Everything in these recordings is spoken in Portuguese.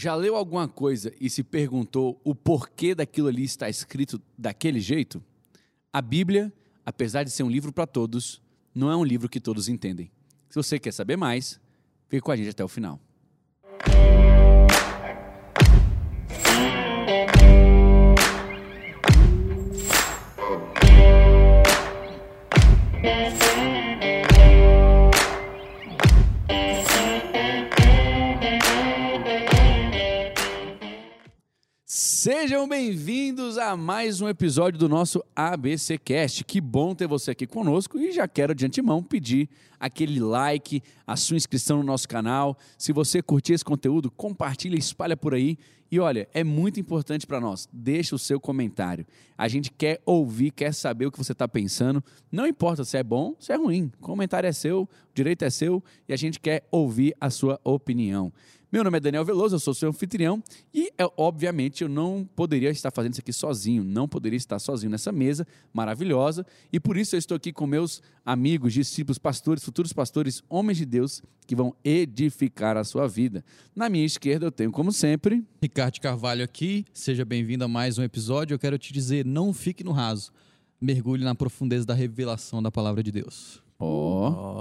Já leu alguma coisa e se perguntou o porquê daquilo ali está escrito daquele jeito? A Bíblia, apesar de ser um livro para todos, não é um livro que todos entendem. Se você quer saber mais, fique com a gente até o final. Sejam bem-vindos a mais um episódio do nosso ABC Cast. Que bom ter você aqui conosco e já quero de antemão pedir aquele like, a sua inscrição no nosso canal. Se você curtir esse conteúdo, compartilha, espalha por aí. E olha, é muito importante para nós. Deixa o seu comentário. A gente quer ouvir, quer saber o que você está pensando. Não importa se é bom, se é ruim. O comentário é seu, o direito é seu e a gente quer ouvir a sua opinião. Meu nome é Daniel Veloso, eu sou seu anfitrião e, é, obviamente, eu não poderia estar fazendo isso aqui sozinho, não poderia estar sozinho nessa mesa maravilhosa e por isso eu estou aqui com meus amigos, discípulos, pastores, futuros pastores, homens de Deus que vão edificar a sua vida. Na minha esquerda eu tenho, como sempre, Ricardo Carvalho aqui, seja bem-vindo a mais um episódio. Eu quero te dizer, não fique no raso, mergulhe na profundeza da revelação da palavra de Deus.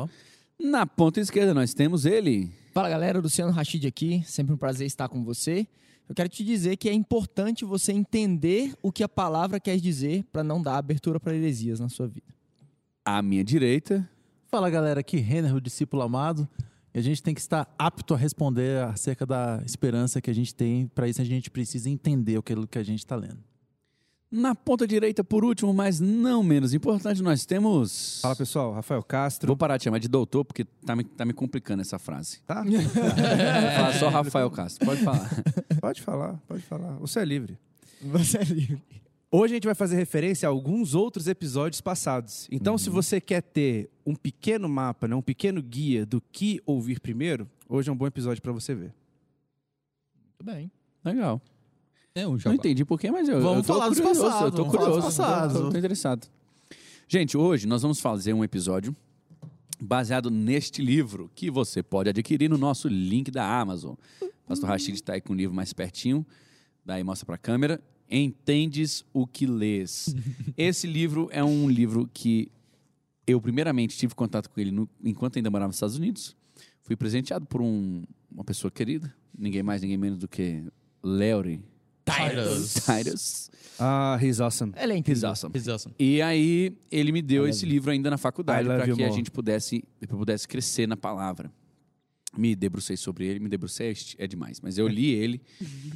ó. Na ponta esquerda nós temos ele. Fala galera, Luciano Rachid aqui, sempre um prazer estar com você. Eu quero te dizer que é importante você entender o que a palavra quer dizer para não dar abertura para heresias na sua vida. À minha direita, Fala galera, aqui Renner, o discípulo amado. E a gente tem que estar apto a responder acerca da esperança que a gente tem. Para isso a gente precisa entender aquilo que a gente está lendo. Na ponta direita, por último, mas não menos importante, nós temos. Fala pessoal, Rafael Castro. Vou parar de chamar de doutor, porque tá me, tá me complicando essa frase. Tá? Vou falar só Rafael Castro. Pode falar. pode falar, pode falar. Você é livre. Você é livre. Hoje a gente vai fazer referência a alguns outros episódios passados. Então, se você quer ter um pequeno mapa, né, um pequeno guia do que ouvir primeiro, hoje é um bom episódio para você ver. Muito bem. Legal. É um Não entendi porquê, mas eu, Vamos eu tô falar dos curioso. passados, eu tô curioso. dos passados. Tô, tô- interessado. Gente, hoje nós vamos fazer um episódio baseado neste livro que você pode adquirir no nosso link da Amazon. Pastor Rachid está aí com o livro mais pertinho. Daí mostra para a câmera. Entendes o que lês. Esse livro é um livro que eu primeiramente tive contato com ele no- enquanto ainda morava nos Estados Unidos. Fui presenteado por um- uma pessoa querida, ninguém mais, ninguém menos do que Larry Titus. Titus. Ah, he's awesome. Ela é He's incrível. awesome. He's awesome. E aí ele me deu esse livro ainda na faculdade I love para you que a more. gente pudesse, pudesse crescer na palavra. Me debrucei sobre ele, me debrucei é demais, mas eu li ele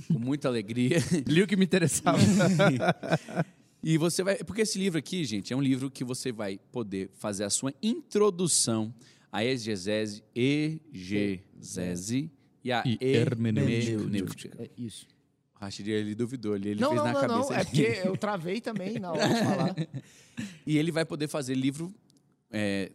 com muita alegria. Li o que me interessava. E você vai. Porque esse livro aqui, gente, é um livro que você vai poder fazer a sua introdução à exegese, exegese e a E hermenêutica. hermenêutica. É isso. O Rachid, ele duvidou ali, ele não, fez não, na não, cabeça. não. É porque eu travei também na hora de falar. E ele vai poder fazer livro. é,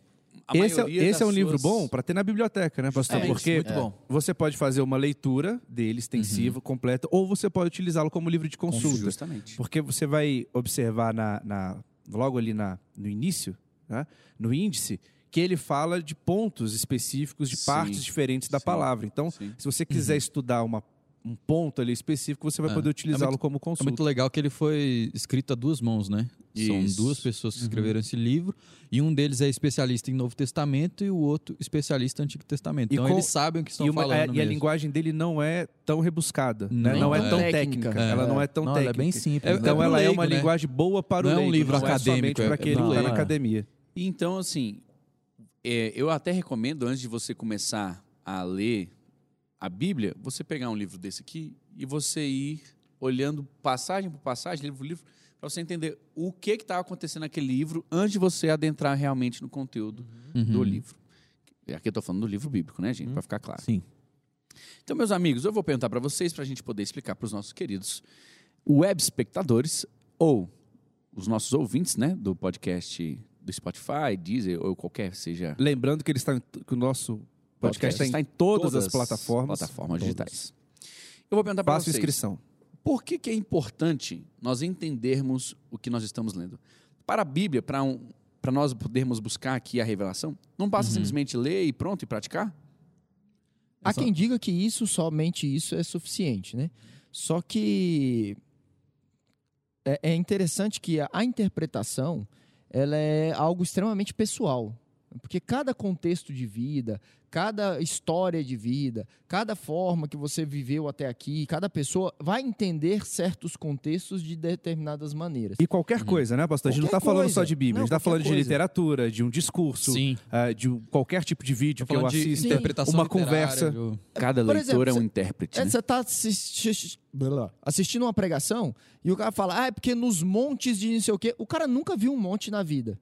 a Esse, é, esse é um das livro suas- bom para ter na biblioteca, né, pastor? É, Porque muito bom. você pode fazer uma leitura dele extensiva, completa, ou você pode utilizá-lo como livro de consulta. Justamente. Porque você vai observar na, na- logo ali na, no início, né, no índice, que ele fala de pontos específicos, de Sim, partes diferentes da sim, palavra. Então, sim. se você quiser estudar uma- um ponto ali específico, você vai É. poder utilizá-lo muito- como É consulta. muito legal que ele foi escrito a duas mãos, né? São Isso. duas pessoas que escreveram esse livro e um deles é especialista em Novo Testamento e o outro especialista em Antigo Testamento. E Então com- eles sabem o que estão e, uma- falando é, e a linguagem dele não é tão rebuscada, né? Não, não, é, é. tão Técnica. técnica. É. Ela não é tão Não, ela é técnica. bem simples. É- né? Então ela é leigo, uma né? linguagem boa para o Não é um leigo, livro não é acadêmico, é- para aquele que não, está na é. academia. E Então, assim, é, eu até recomendo, antes de você começar a ler a Bíblia, você pegar um livro desse aqui e você ir olhando passagem por passagem, livro por livro, para você entender o que estava acontecendo naquele livro antes de você adentrar realmente no conteúdo do Uhum. livro. Aqui eu estou falando do livro bíblico, né, gente? Para ficar claro. Sim. Então, meus amigos, eu vou perguntar para vocês, para a gente poder explicar para os nossos queridos web espectadores ou os nossos ouvintes, né, do podcast do Spotify, Deezer ou qualquer seja Lembrando que ele está em- que o nosso podcast está em, todas, as plataformas. plataformas Todas. digitais. Eu vou perguntar para vocês. inscrição. Por que, que é importante nós entendermos o que nós estamos lendo? Para a Bíblia, para um, para nós podermos buscar aqui a revelação, não Uhum. basta simplesmente ler e pronto e praticar? Há só- quem diga que isso, somente isso, é suficiente, né? Só que é, é interessante que a, a interpretação ela é algo extremamente pessoal. Porque cada contexto de vida, cada história de vida, cada forma que você viveu até aqui, cada pessoa vai entender certos contextos de determinadas maneiras. E qualquer coisa, né, pastor? A gente não Qualquer está falando só de Bíblia, Não, a gente está qualquer falando de coisa. literatura, de um discurso, Sim. ah, de um- qualquer tipo de vídeo Tô que eu de assista. interpretação uma conversa. de- Cada Por leitor exemplo, é um cê- intérprete, É, né? você está assistindo uma pregação e o cara fala, ah, é porque nos montes de não sei o quê. O cara nunca viu um monte na vida.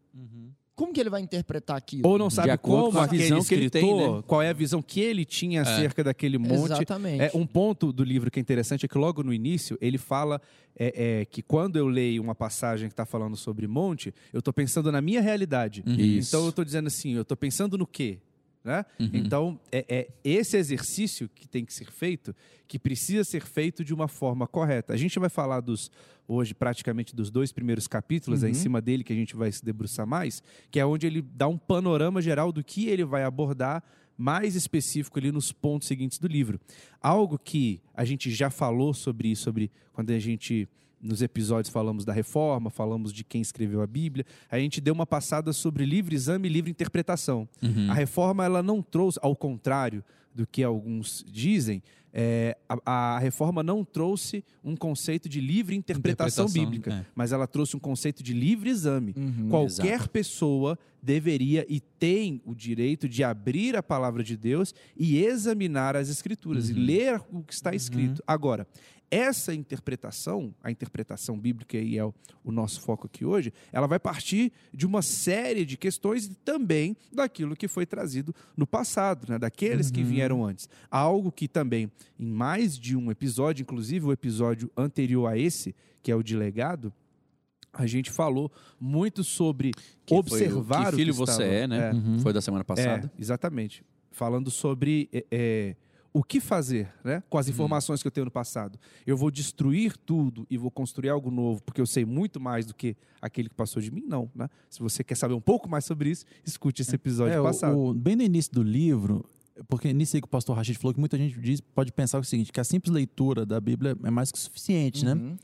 Como que ele vai interpretar aquilo? Ou não sabe como com a aquele visão que ele tem, né? qual é a visão que ele tinha acerca daquele monte. Exatamente. É, um ponto do livro que é interessante é que logo no início ele fala é, é, que quando eu leio uma passagem que está falando sobre monte, eu estou pensando na minha realidade. Isso. Então eu estou dizendo assim, eu estou pensando no quê? Né? Uhum. Então, é, é esse exercício que tem que ser feito, que precisa ser feito de uma forma correta. A gente vai falar dos hoje praticamente dos dois primeiros capítulos, é em cima dele que a gente vai se debruçar mais, que é onde ele dá um panorama geral do que ele vai abordar mais específico ali nos pontos seguintes do livro. Algo que a gente já falou sobre isso, sobre quando a gente nos episódios falamos da reforma, falamos de quem escreveu a Bíblia, a gente deu uma passada sobre livre exame e livre interpretação. Uhum. A reforma ela não trouxe, ao contrário do que alguns dizem, é, a, a reforma não trouxe um conceito de livre interpretação, Interpretação, bíblica, é. mas ela trouxe um conceito de livre exame. Uhum. Qualquer exato. pessoa deveria e tem o direito de abrir a palavra de Deus e examinar as escrituras e ler o que está escrito. Agora, essa interpretação, a interpretação bíblica e é o, o nosso foco aqui hoje, ela vai partir de uma série de questões e também daquilo que foi trazido no passado, né? daqueles que vieram antes. Algo que também, em mais de um episódio, inclusive o episódio anterior a esse, que é o de legado, a gente falou muito sobre Que observar foi o que filho que você estava- é, né? Uhum. Foi da semana passada. é, exatamente. Falando sobre é, é, o que fazer né, com as informações que eu tenho no passado. Eu vou destruir tudo e vou construir algo novo porque eu sei muito mais do que aquele que passou de mim? Não. Né? Se você quer saber um pouco mais sobre isso, escute esse episódio É, o- passado. o- bem no início do livro, porque nisso aí que o pastor Rachid falou, que muita gente diz, pode pensar o seguinte, que a simples leitura da Bíblia é mais que suficiente, né? Uhum.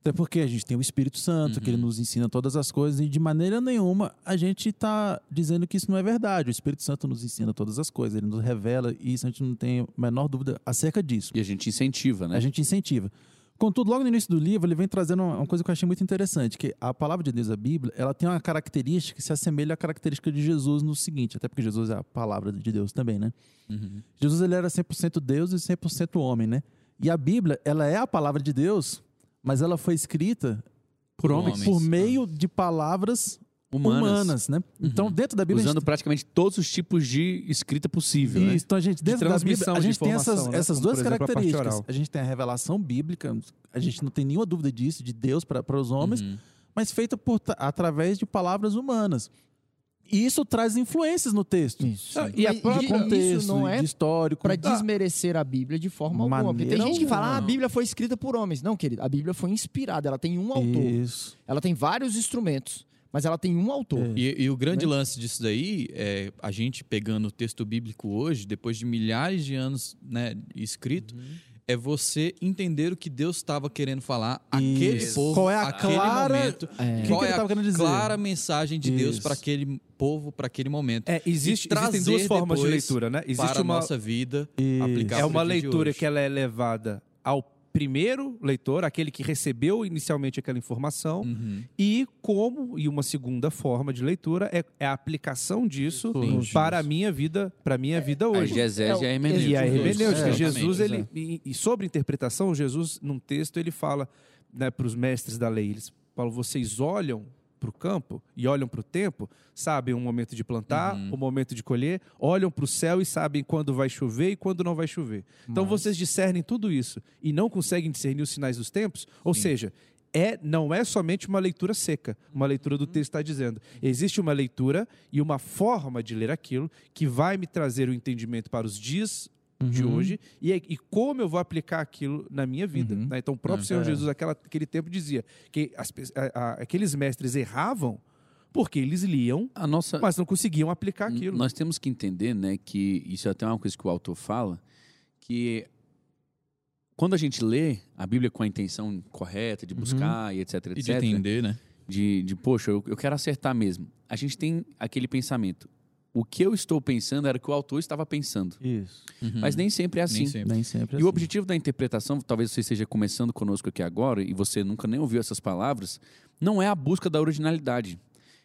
Até porque a gente tem o Espírito Santo, que ele nos ensina todas as coisas, e de maneira nenhuma a gente está dizendo que isso não é verdade. O Espírito Santo nos ensina todas as coisas, ele nos revela, e isso a gente não tem a menor dúvida acerca disso. E a gente incentiva, né? A gente incentiva. Contudo, logo no início do livro, ele vem trazendo uma coisa que eu achei muito interessante, que a palavra de Deus, a Bíblia, ela tem uma característica que se assemelha à característica de Jesus no seguinte, até porque Jesus é a palavra de Deus também, né? Uhum. Jesus ele era 100% Deus e 100% homem, né? E a Bíblia, ela é a palavra de Deus, mas ela foi escrita Por homens. por meio de palavras Humanas. humanas, né? Então, dentro da Bíblia, a Usando gente praticamente todos os tipos de escrita possível, né? Isso, então, gente, dentro da Bíblia, transmissão a gente tem essas, né? essas Como, duas exemplo, a características. oral. A gente tem a revelação bíblica, a gente não tem nenhuma dúvida disso, de Deus para os homens, Uhum. mas feita por, através de palavras humanas. E isso traz influências no texto. Isso. Ah, e a própria- isso Contexto, não é de histórico. para desmerecer a Bíblia de forma alguma. Porque tem Maneira gente que fala, ah, a. Bíblia foi escrita por homens. Não, querido, a Bíblia foi inspirada, ela tem um autor. Isso. Ela tem vários instrumentos, mas ela tem um autor. É. E, e o grande Né? lance disso daí é a gente pegando o texto bíblico hoje, depois de milhares de anos né, escrito, é você entender o que Deus estava querendo falar àquele Isso. povo, Qual é a aquele clara- momento. É. Qual que é a clara mensagem de Deus Isso. para aquele povo, para aquele momento. É, existe, existem duas formas de leitura, né? Existe para uma, a nossa vida, Isso. aplicar é uma leitura que ela é levada ao primeiro leitor, aquele que recebeu inicialmente aquela informação, Uhum. e como e uma segunda forma de leitura é, é a aplicação disso Isso. para a minha vida, para a minha vida A hoje. exegese e a É, hermenêutica. E a hermenêutica, É, Jesus, ele, e, e sobre interpretação, Jesus, num texto, ele fala né, para os mestres da lei, eles falam, vocês olham para o campo e olham para o tempo, sabem o momento de plantar, Uhum. o momento de colher, olham para o céu e sabem quando vai chover e quando não vai chover. Então vocês discernem tudo isso e não conseguem discernir os sinais dos tempos, ou seja, é, não é somente uma leitura seca, uma leitura do texto está dizendo. Existe uma leitura e uma forma de ler aquilo que vai me trazer o entendimento para os dias de Uhum. hoje e, e como eu vou aplicar aquilo na minha vida. Uhum. né? Então, o próprio É. Senhor É. Jesus, aquela, aquele tempo, dizia que as a- a- aqueles mestres erravam porque eles liam, A nossa, mas não conseguiam aplicar N- aquilo. Nós temos que entender, né, que isso é até uma coisa que o autor fala, que quando a gente lê a Bíblia com a intenção correta de buscar e etc, etc, E de entender, né? de, de, poxa, eu, eu quero acertar mesmo. A gente tem aquele pensamento. O que eu estou pensando era o que o autor estava pensando. Isso. Uhum. Mas nem sempre é assim. Nem sempre. Nem sempre é E assim. o objetivo da interpretação, talvez você esteja começando conosco aqui agora e você nunca nem ouviu essas palavras, não é a busca da originalidade.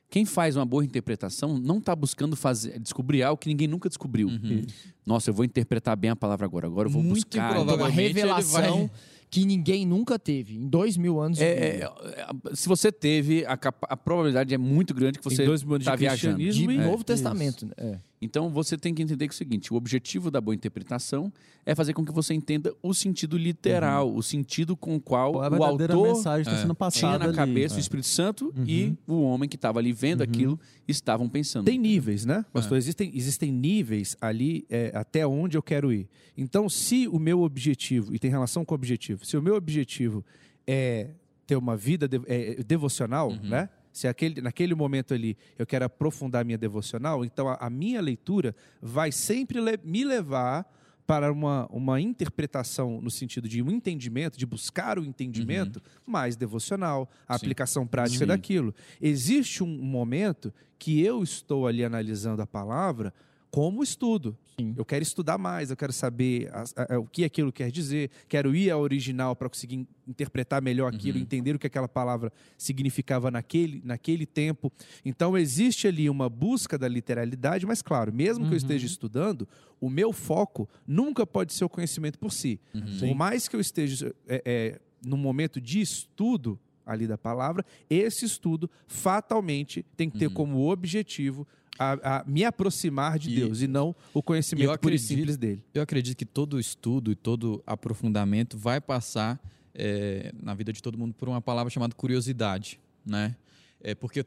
Quem faz uma boa interpretação não está buscando fazer, descobrir algo que ninguém nunca descobriu. Uhum. Nossa, eu vou interpretar bem a palavra agora. Agora eu vou Muito buscar. Uma ele revelação vai- que ninguém nunca teve em dois mil anos. de É, é, é, se você teve, a, a probabilidade é muito grande que você em dois mil anos está de viajando. de e- Novo Testamento. né? É. Então você tem que entender que é o seguinte: o objetivo da boa interpretação é fazer com que você entenda o sentido literal, o sentido com o qual a o verdadeira autor mensagem está é, sendo tinha passada na ali. cabeça o É. Espírito Santo e o homem que estava ali vendo aquilo estavam pensando. Tem níveis, né? Pastor, existem, existem níveis ali é, até onde eu quero ir. Então, se o meu objetivo, e tem relação com o objetivo, se o meu objetivo é ter uma vida de- é, devocional, né? Se aquele, naquele momento ali eu quero aprofundar minha devocional, então a, a minha leitura vai sempre le- me levar para uma, uma interpretação no sentido de um entendimento, de buscar o entendimento mais devocional, a Sim. aplicação prática Sim. daquilo. Existe um momento que eu estou ali analisando a palavra como estudo. Sim. Eu quero estudar mais, eu quero saber a- a- o que aquilo quer dizer, quero ir ao original para conseguir in- interpretar melhor aquilo, Uhum. entender o que aquela palavra significava naquele, naquele tempo. Então, existe ali uma busca da literalidade, mas, claro, mesmo que eu esteja estudando, o meu foco nunca pode ser o conhecimento por si. Por mais que eu esteja é, é, no momento de estudo ali da palavra, esse estudo fatalmente tem que ter como objetivo a, a me aproximar de E- Deus e não o conhecimento eu puro acredito- simples dele. Eu acredito que todo estudo e todo aprofundamento vai passar é, na vida de todo mundo por uma palavra chamada curiosidade, né? É porque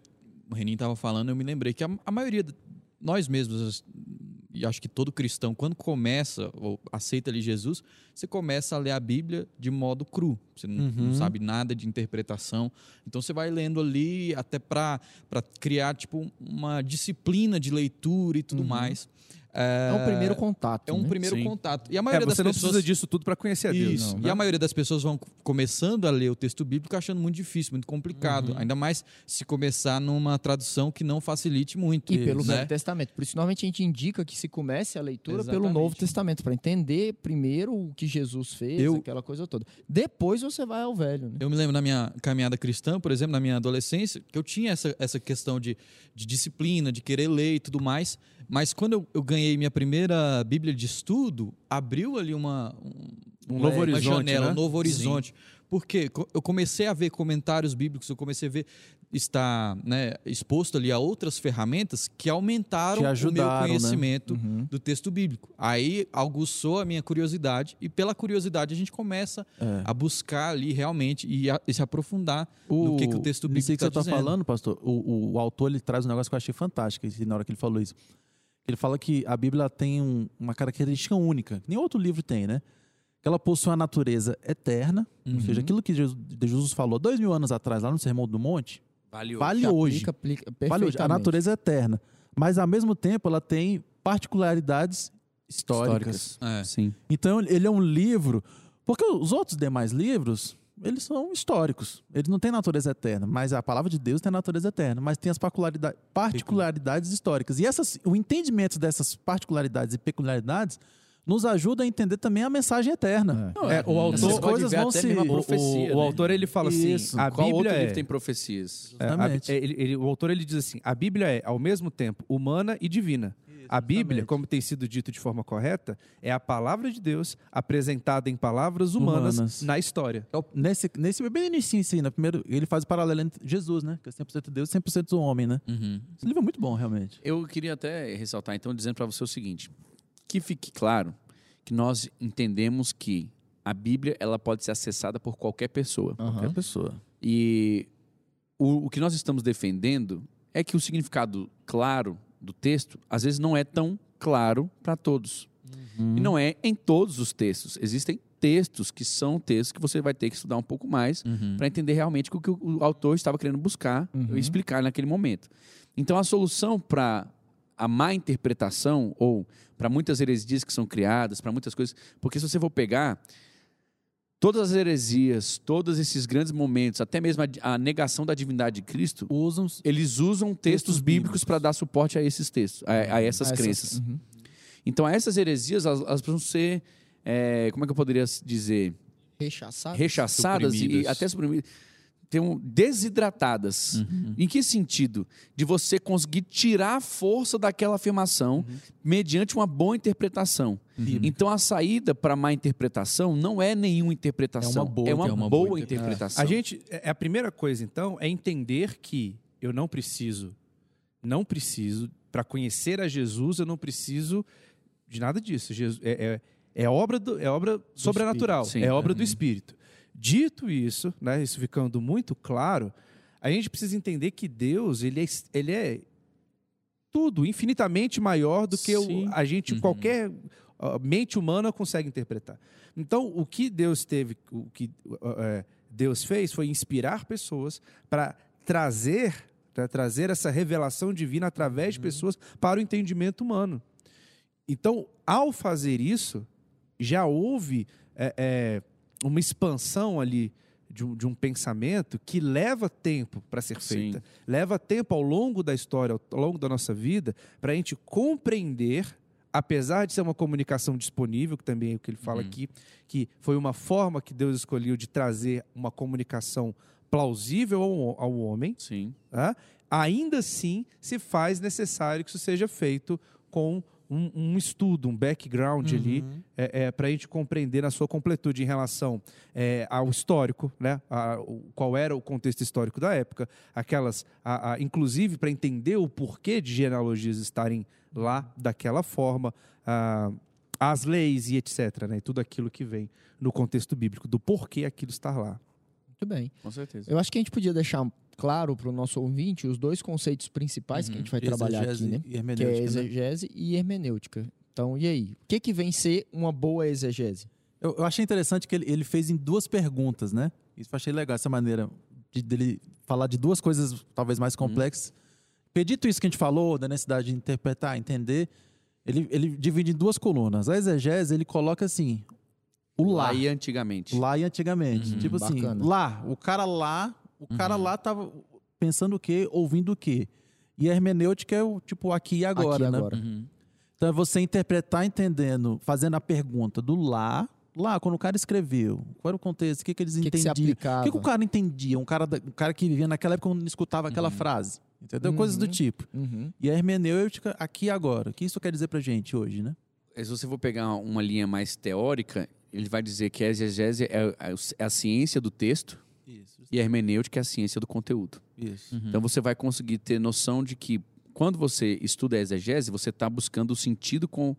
o Renin estava falando, eu me lembrei que a, a maioria, nós mesmos, e acho que todo cristão, quando começa ou aceita ali Jesus, você começa a ler a Bíblia de modo cru. Você não, não Uhum. sabe nada de interpretação. Então você vai lendo ali até para criar tipo uma disciplina de leitura e tudo mais. É um primeiro contato. É um né? primeiro Sim. contato. E a É, maioria você das não pessoas precisa disso tudo para conhecer a Deus. isso. não, e né? a maioria das pessoas vão começando a ler o texto bíblico achando muito difícil, muito complicado. Ainda mais se começar numa tradução que não facilite muito. E pelo né? Velho Testamento. Por isso, normalmente a gente indica que se comece a leitura pelo Exatamente. Novo Testamento, para entender primeiro o que Jesus fez, Eu- aquela coisa toda. Depois você vai ao Velho. Né? Eu me lembro na minha caminhada cristã, por exemplo, na minha adolescência, que eu tinha essa, essa questão de, de disciplina, de querer ler e tudo mais. Mas quando eu, eu ganhei minha primeira Bíblia de estudo, abriu ali uma, um, Um novo uma horizonte, janela, né? um novo horizonte. Porque co- eu comecei a ver comentários bíblicos, eu comecei a ver estar né, exposto ali a outras ferramentas que aumentaram Te o meu ajudaram, né? conhecimento Uhum. do texto bíblico. Aí aguçou a minha curiosidade e pela curiosidade a gente começa É. a buscar ali realmente e, a- e se aprofundar no que, que o texto bíblico está você está dizendo. falando, pastor, o, o autor ele traz um negócio que eu achei fantástico na hora que ele falou isso. Ele fala que a Bíblia tem um- uma característica única, que nem outro livro tem, né? Que ela possui uma natureza eterna, ou Uhum. seja, aquilo que Jesus, falou dois mil anos atrás, lá no Sermão do Monte, Vale vale Se hoje. aplica, aplica Vale hoje. A natureza é eterna. Mas, ao mesmo tempo, ela tem particularidades históricas. É. Sim. Então, ele é um livro. Porque os outros demais livros, eles são históricos. Eles não têm natureza eterna. Mas a palavra de Deus tem natureza eterna. Mas tem as particularidades, particularidades históricas. E essas, o entendimento dessas particularidades e peculiaridades nos ajuda a entender também a mensagem eterna. Não, É, o Essas autor- coisas coisas vão se- mesmo a o- O, profecia. o né? autor ele fala Isso. assim: a Qual outro Bíblia livro é, tem profecias? é, a- é, ele- ele- o autor ele diz assim: a Bíblia é ao mesmo tempo humana e divina. A Bíblia, como tem sido dito de forma correta, é a palavra de Deus apresentada em palavras humanas, Humanas. na história. É o- Nesse, nesse bem início, assim, né? Primeiro, ele faz o paralelo entre Jesus, né? Que é 100% Deus e 100% homem, né? Uhum. Esse livro é muito bom, realmente. Eu queria até ressaltar, então, dizendo para você o seguinte: que fique claro que nós entendemos que a Bíblia ela pode ser acessada por qualquer pessoa. Aham. Qualquer pessoa. E o, o que nós estamos defendendo é que o significado claro do texto, às vezes, não é tão claro para todos. Uhum. E não é em todos os textos. Existem textos que são textos que você vai ter que estudar um pouco mais Uhum. para entender realmente o que o, autor estava querendo buscar Uhum. e explicar naquele momento. Então, a solução para a má interpretação ou para muitas heresias que são criadas, para muitas coisas, porque se você for pegar todas as heresias, todos esses grandes momentos, até mesmo a, a negação da divindade de Cristo, Usam eles usam textos, Textos bíblicos para dar suporte a esses textos, a, a essas Ah, crenças. Uhum. Então, essas heresias, elas, elas precisam ser, é, como é que eu poderia dizer, Rechaçado. rechaçadas e até suprimidas, tem um- desidratadas. Uhum. Em que sentido? De você conseguir tirar a força daquela afirmação mediante uma boa interpretação. Então, a saída para má interpretação não é nenhuma interpretação, É uma boa- é uma é uma boa, boa interpretação. A gente, é- a primeira coisa, então, é entender que eu não preciso, não preciso, para conhecer a Jesus, eu não preciso de nada disso. Jesus, é, é, é obra, do, é obra sobrenatural, Espírito, sim. é obra do Espírito. Dito isso, né, isso ficando muito claro, a gente precisa entender que Deus, ele é, ele é tudo, infinitamente maior do que o, a gente, Uhum. qualquer mente humana consegue interpretar. Então, o que Deus teve, o que é, Deus fez foi inspirar pessoas para trazer, pra trazer essa revelação divina através de pessoas para o entendimento humano. Então, ao fazer isso, já houve é, é, uma expansão ali de um, de um pensamento que leva tempo para ser Sim. feita. Leva tempo ao longo da história, ao longo da nossa vida, para a gente compreender, apesar de ser uma comunicação disponível, que também é o que ele fala Uhum. aqui, que foi uma forma que Deus escolheu de trazer uma comunicação plausível ao, ao homem, Sim. tá? ainda assim se faz necessário que isso seja feito com um, um estudo, um background ali, é, para a gente compreender na sua completude em relação é, ao histórico, né? A- o- qual era o contexto histórico da época, aquelas, a- a- inclusive para entender o porquê de genealogias estarem lá daquela forma, a- as leis e etc. Né? E tudo aquilo que vem no contexto bíblico, do porquê aquilo estar lá. Muito bem. Com certeza. Eu acho que a gente podia deixar claro para o nosso ouvinte os dois conceitos principais que a gente vai trabalhar aqui, Exegese né? e Que é hermenêutica, né? exegese e hermenêutica. Então, e aí? O que, que vem ser uma boa exegese? Eu, eu achei interessante que ele, ele fez em duas perguntas, né? Isso eu achei legal, essa maneira de, dele falar de duas coisas talvez mais complexas. Pedito isso que a gente falou, da necessidade de interpretar, entender, ele, ele divide em duas colunas. A exegese, ele coloca assim, o lá. Lá e antigamente. Lá e antigamente. Uhum, tipo assim, bacana. lá, o cara lá, o cara Uhum. lá tava pensando o quê, ouvindo o quê. E a hermenêutica é o tipo aqui e agora, Aqui né? agora. Uhum. Então é você interpretar entendendo, fazendo a pergunta do lá, lá, quando o cara escreveu, qual era o contexto, o que, que eles O que, que se entendiam. o aplicava? que, que o cara entendia? Um cara, um cara que vivia naquela época quando escutava aquela frase. Entendeu? Coisas do Uhum. tipo. Uhum. E a hermenêutica aqui e agora. O que isso quer dizer pra gente hoje, né? Se você for pegar uma linha mais teórica, ele vai dizer que a exegese é a- é a ciência do texto Isso. e a hermenêutica é a ciência do conteúdo. Isso. Uhum. Então você vai conseguir ter noção de que quando você estuda a exegese, você está buscando o sentido com,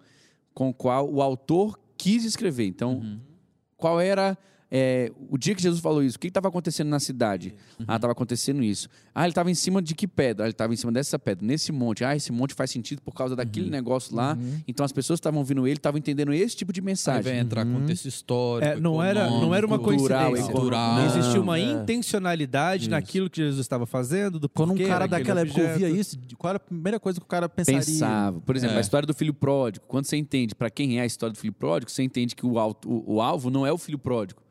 com o qual o autor quis escrever. Então, Uhum. qual era é, o dia que Jesus falou isso? O que estava acontecendo na cidade? Ah, estava acontecendo isso. Ah, ele estava em cima de que pedra? Ah, ele estava em cima dessa pedra, nesse monte. Ah, esse monte faz sentido por causa daquele negócio lá. Uhum. Então as pessoas que estavam ouvindo ele estavam entendendo esse tipo de Aí mensagem. vai entrar Uhum. contexto histórico, É, não, era, não era uma cultural, coincidência. cultural. Não existia uma é. intencionalidade Isso. naquilo que Jesus estava fazendo, do Quando um cara daquela época ouvia isso, qual era a primeira coisa que o cara pensaria? Pensava. Por exemplo, É. a história do filho pródigo. Quando você entende para quem é a história do filho pródigo, você entende que o, alto- o- o alvo não é o filho pródigo.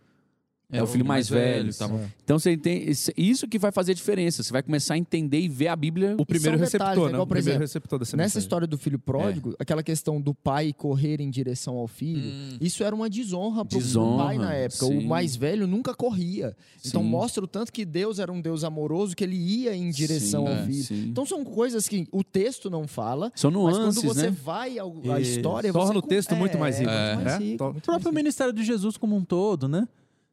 É o filho mais velho. tava- Então você entende. Isso que vai fazer a diferença. Você vai começar a entender e ver a Bíblia. O primeiro são receptor, detalhes, né? igual, O primeiro exemplo, receptor dessa Nessa mensagem. história do filho pródigo, aquela questão do pai correr em direção ao filho, Hum. isso era uma desonra para o Desonra, pai na época. sim. O mais velho nunca corria. Então Sim. mostra o tanto que Deus era um Deus amoroso, que ele ia em direção Sim, ao é, filho. Então são coisas que o texto não fala, São mas nuances, quando você né? vai à história, Torna você o texto muito mais rico, É, né? mais rico, muito O próprio mais ministério de Jesus como um todo, né?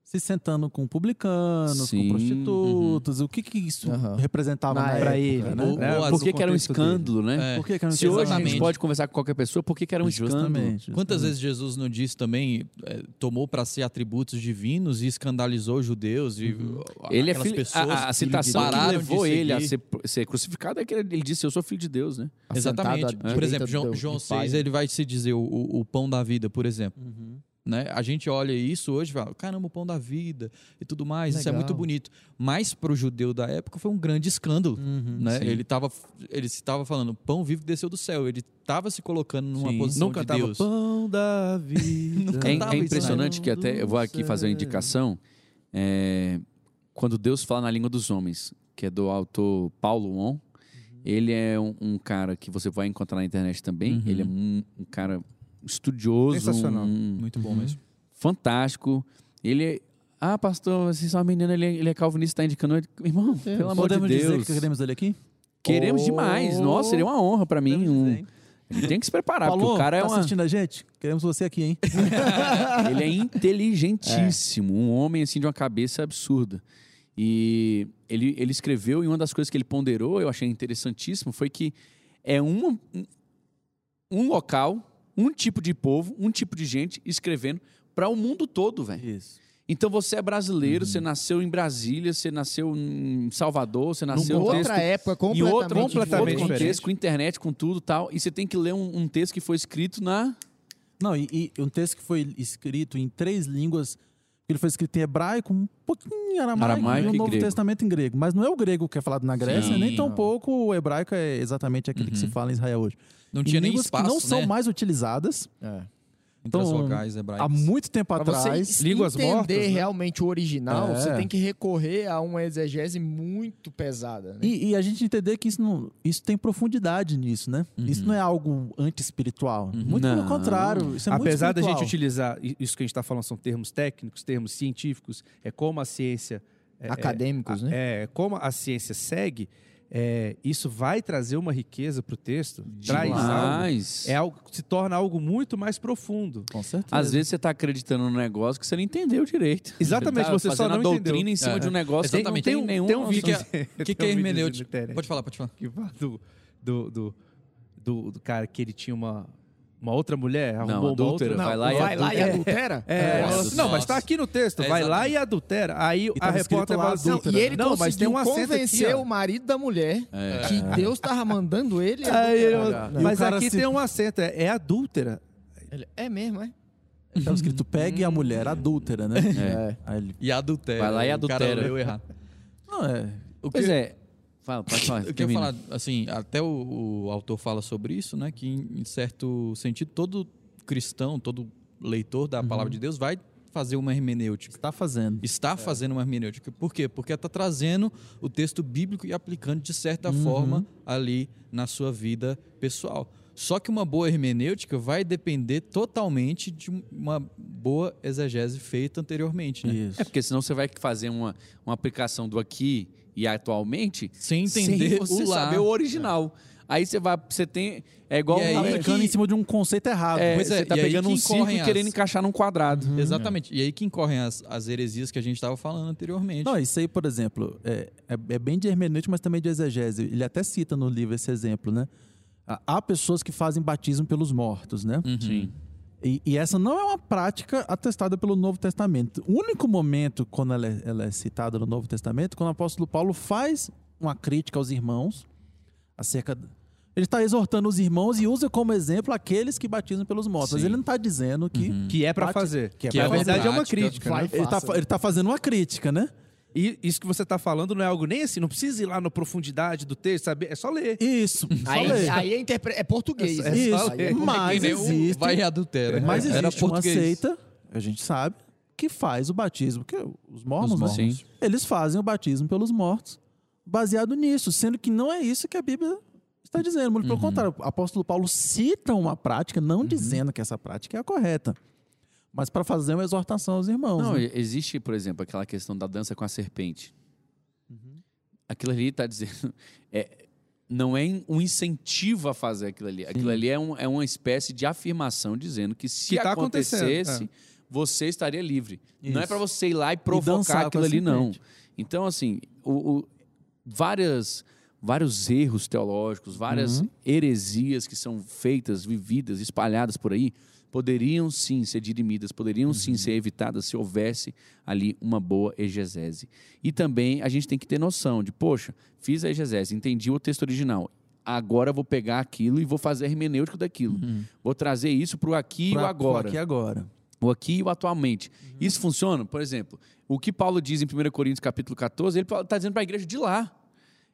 Se sentando com publicanos, Sim, com prostitutos, o que que isso Aham. representava época, ele, né? Ou- né? ou as- Por que, que era um escândalo, né? É. Por que que era um Se hoje a gente pode conversar com qualquer pessoa, por que, que era um escândalo? Justamente. Quantas justamente. vezes Jesus não disse também, é, tomou para si atributos divinos e escandalizou os judeus e a- Ele é aquelas filho, pessoas a, a citação que levou ele a ser, ser crucificado é que ele, ele disse: Eu sou filho de Deus, né? Exatamente. Por exemplo, João, João do pai. 6, ele vai se dizer o, o, o pão da vida, por exemplo. Uhum. Né? A gente olha isso hoje e fala, caramba, o pão da vida e tudo mais, isso é Legal. muito bonito. Mas para o judeu da época foi um grande escândalo. né? sim. Ele estava ele estava falando, pão vivo desceu do céu. Ele estava se colocando numa Sim. posição Não de cantava Deus. pão da vida. É, é impressionante né? que até eu vou aqui fazer uma indicação. é, quando Deus fala na língua dos homens, que é do autor Paulo On, ele é um, um cara que você vai encontrar na internet também. Uhum. Ele é um, um cara estudioso, Sensacional. um- Muito bom mesmo. fantástico. Ele é. Ah, pastor, vocês são uma menina, ele é, ele é calvinista, está indicando. ele." Irmão, pelo amor Podemos de dizer Deus. que queremos ele aqui? Queremos Oh. demais. Nossa, seria uma honra pra mim. Um, dizer, ele tem que se preparar, Falou, porque o cara é tá uma. assistindo a gente? Queremos você aqui, hein? Ele é inteligentíssimo, um homem assim de uma cabeça absurda. E ele, ele escreveu, e uma das coisas que ele ponderou, eu achei interessantíssimo, foi que é uma, um, um local, um tipo de povo, um tipo de gente escrevendo para o mundo todo, velho. Isso. Então você é brasileiro, você nasceu em Brasília, você nasceu em Salvador, você nasceu em outra época, em completamente, outro, completamente outro diferente. contexto, com internet, com tudo tal. E você tem que ler um, um texto que foi escrito na. Não, e, e um texto que foi escrito em três línguas. Ele foi escrito em hebraico, um pouquinho em aramaico, Aramaico e o Novo grego. Testamento em grego. Mas não é o grego que é falado na Grécia, Sim. nem tampouco o hebraico é exatamente aquele que se fala em Israel hoje. Não Em tinha nem espaço, que não são né? mais utilizadas É. Entre as Então, vocais hebraicas. há muito tempo Pra atrás. você línguas entender mortas, né? realmente o original, É. você tem que recorrer a uma exegese muito pesada. Né? E, e a gente entender que isso, não, isso tem profundidade nisso, né? Uhum. Isso não é algo anti-espiritual. Muito Não. pelo contrário. Isso é muito Apesar da gente utilizar, isso que a gente está falando são termos técnicos, termos científicos, é como a ciência. É, Acadêmicos, né? é, como a ciência segue, é, isso vai trazer uma riqueza para o texto, traz algo, Demais. é algo, se torna algo muito mais profundo. Com certeza. Às vezes você está acreditando num negócio que você não entendeu direito. Exatamente, tá você só não a doutrina entendeu. em cima É. de um negócio que Exatamente. não tem, Tem um- nenhum. tem um vídeo- O que, que é, que, é vídeo hermenêutica? Pode falar, pode falar. que do, do, do, do cara que ele tinha uma, uma outra mulher, arrumou uma adúltera, outra. vai lá e vai lá e adultera? É, Nossa, ela assim, não, mas nossa. tá aqui no texto. É, vai lá e adultera. Aí a repórter assim, adúltera. E ele não, mas tem um acento convencer aqui, o marido da mulher É. que Deus tava mandando ele. Aí eu- o mas cara aqui se- tem um acento, é, é adúltera. É mesmo, é? Estava escrito pegue a mulher adúltera, né? É. Aí ele, E adultera. Vai lá e O cara adultera. leu errado. não, é. O Pois que- é. Fala, pode falar. Eu quero termina. falar, assim, até o, o autor fala sobre isso, né? Que em, em certo sentido, todo cristão, todo leitor da palavra de Deus vai fazer uma hermenêutica. Está fazendo. Está fazendo uma hermenêutica. Por quê? Porque está trazendo o texto bíblico e aplicando de certa forma ali na sua vida pessoal. Só que uma boa hermenêutica vai depender totalmente de uma boa exegese feita anteriormente, né? Isso. É porque senão você vai fazer uma, uma aplicação do aqui e atualmente Sem entender sem você o lá. saber o original. Aí você vai, você tem é igual E aí tá que- Aplicando em cima de um conceito errado. é, Pois é, você tá e aí pegando um círculo e querendo encaixar num quadrado. Exatamente. E aí que incorrem as, as heresias que a gente estava falando anteriormente. Não, isso aí, por exemplo, é, é, é bem de hermenêutica, mas também de exegese. Ele até cita no livro esse exemplo, né? Há- Há pessoas que fazem batismo pelos mortos, né? Uhum. Sim. E, e essa não é uma prática atestada pelo Novo Testamento. O único momento quando ela é, ela é citada no Novo Testamento, quando o apóstolo Paulo faz uma crítica aos irmãos acerca. Ele está exortando os irmãos e usa como exemplo aqueles que batizam pelos mortos. Mas Sim. ele não está dizendo que. Uhum. Que é Bate- fazer. que é Que Na verdade é uma crítica. né? Ele está ele tá fazendo uma crítica, né? E isso que você tá falando não é algo nem assim, não precisa ir lá na profundidade do texto, saber, é só ler. Isso. só Aí, ler. aí é, interpre- é português. É né? Isso. É- Mas Que nem o existe. Vai e adultera. Mas Era existe uma português. seita, a gente sabe, que faz o batismo. Que os mormons, Os né? mormons. Sim. eles fazem o batismo pelos mortos, baseado nisso, sendo que não é isso que a Bíblia está dizendo. Muito pelo contrário, o apóstolo Paulo cita uma prática, não dizendo que essa prática é a correta, mas para fazer uma exortação aos irmãos. Não, né? e- existe, por exemplo, aquela questão da dança com a serpente. Aquilo ali está dizendo. É, não é um incentivo a fazer aquilo ali. Aquilo ali é, um- é uma espécie de afirmação dizendo que se Que tá acontecesse, é. você estaria livre. Não é Isso. para você ir lá e provocar com aquilo ali, não. Então, assim, o, o- várias, vários erros teológicos, várias Uhum. heresias que são feitas, vividas, espalhadas por aí, poderiam sim ser dirimidas, poderiam sim Uhum. ser evitadas se houvesse ali uma boa exegese. E também a gente tem que ter noção de, poxa, fiz a exegese, entendi o texto original. Agora vou pegar aquilo e vou fazer a hermenêutica daquilo. Vou trazer isso para o aqui e o agora. Aqui agora. O aqui e o atualmente. Isso funciona? Por exemplo, o que Paulo diz em 1 Coríntios capítulo 14, ele está dizendo para a igreja de lá.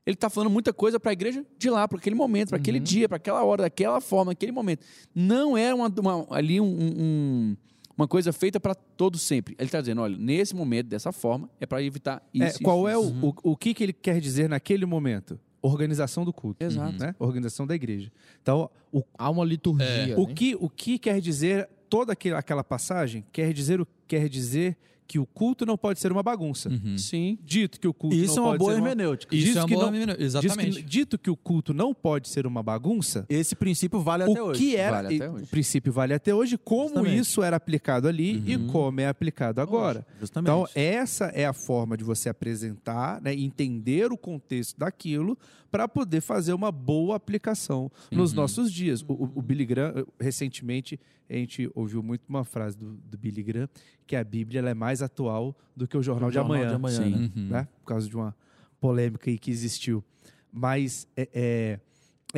Ele está falando muita coisa para a igreja de lá, para aquele momento, para aquele dia, para aquela hora, daquela forma, naquele momento. Não é uma, uma- ali um- um- uma coisa feita para todos sempre. Ele está dizendo, olha, nesse momento, dessa forma, é para evitar isso. É, isso, qual é isso. o, o, o que, que ele quer dizer naquele momento? Organização do culto. Exato. Né? Organização da igreja. Então, o, Há uma liturgia. o, né? que, o que quer dizer toda aquela passagem? Quer dizer, o- quer dizer que o culto não pode ser uma bagunça. Uhum. Sim. Dito que o culto Isso é não uma pode boa ser uma... hermenêutica. Isso Diz é uma que boa não- menina- Diz que- Exatamente. dito que o culto não pode ser uma bagunça, Esse princípio vale até o hoje. que era, Vale até e- hoje. o princípio vale até hoje, como Justamente. isso era aplicado ali e como é aplicado agora. Justamente. Então, essa é a forma de você apresentar, né, entender o contexto daquilo para poder fazer uma boa aplicação nos nossos dias. O, o- Billy Graham, recentemente, a gente ouviu muito uma frase do, do Billy Graham, que a Bíblia ela é mais atual do que o Jornal, de, Jornal amanhã, de Amanhã, Sim. né? Uhum. né? Por causa de uma polêmica aí que existiu. Mas é, é,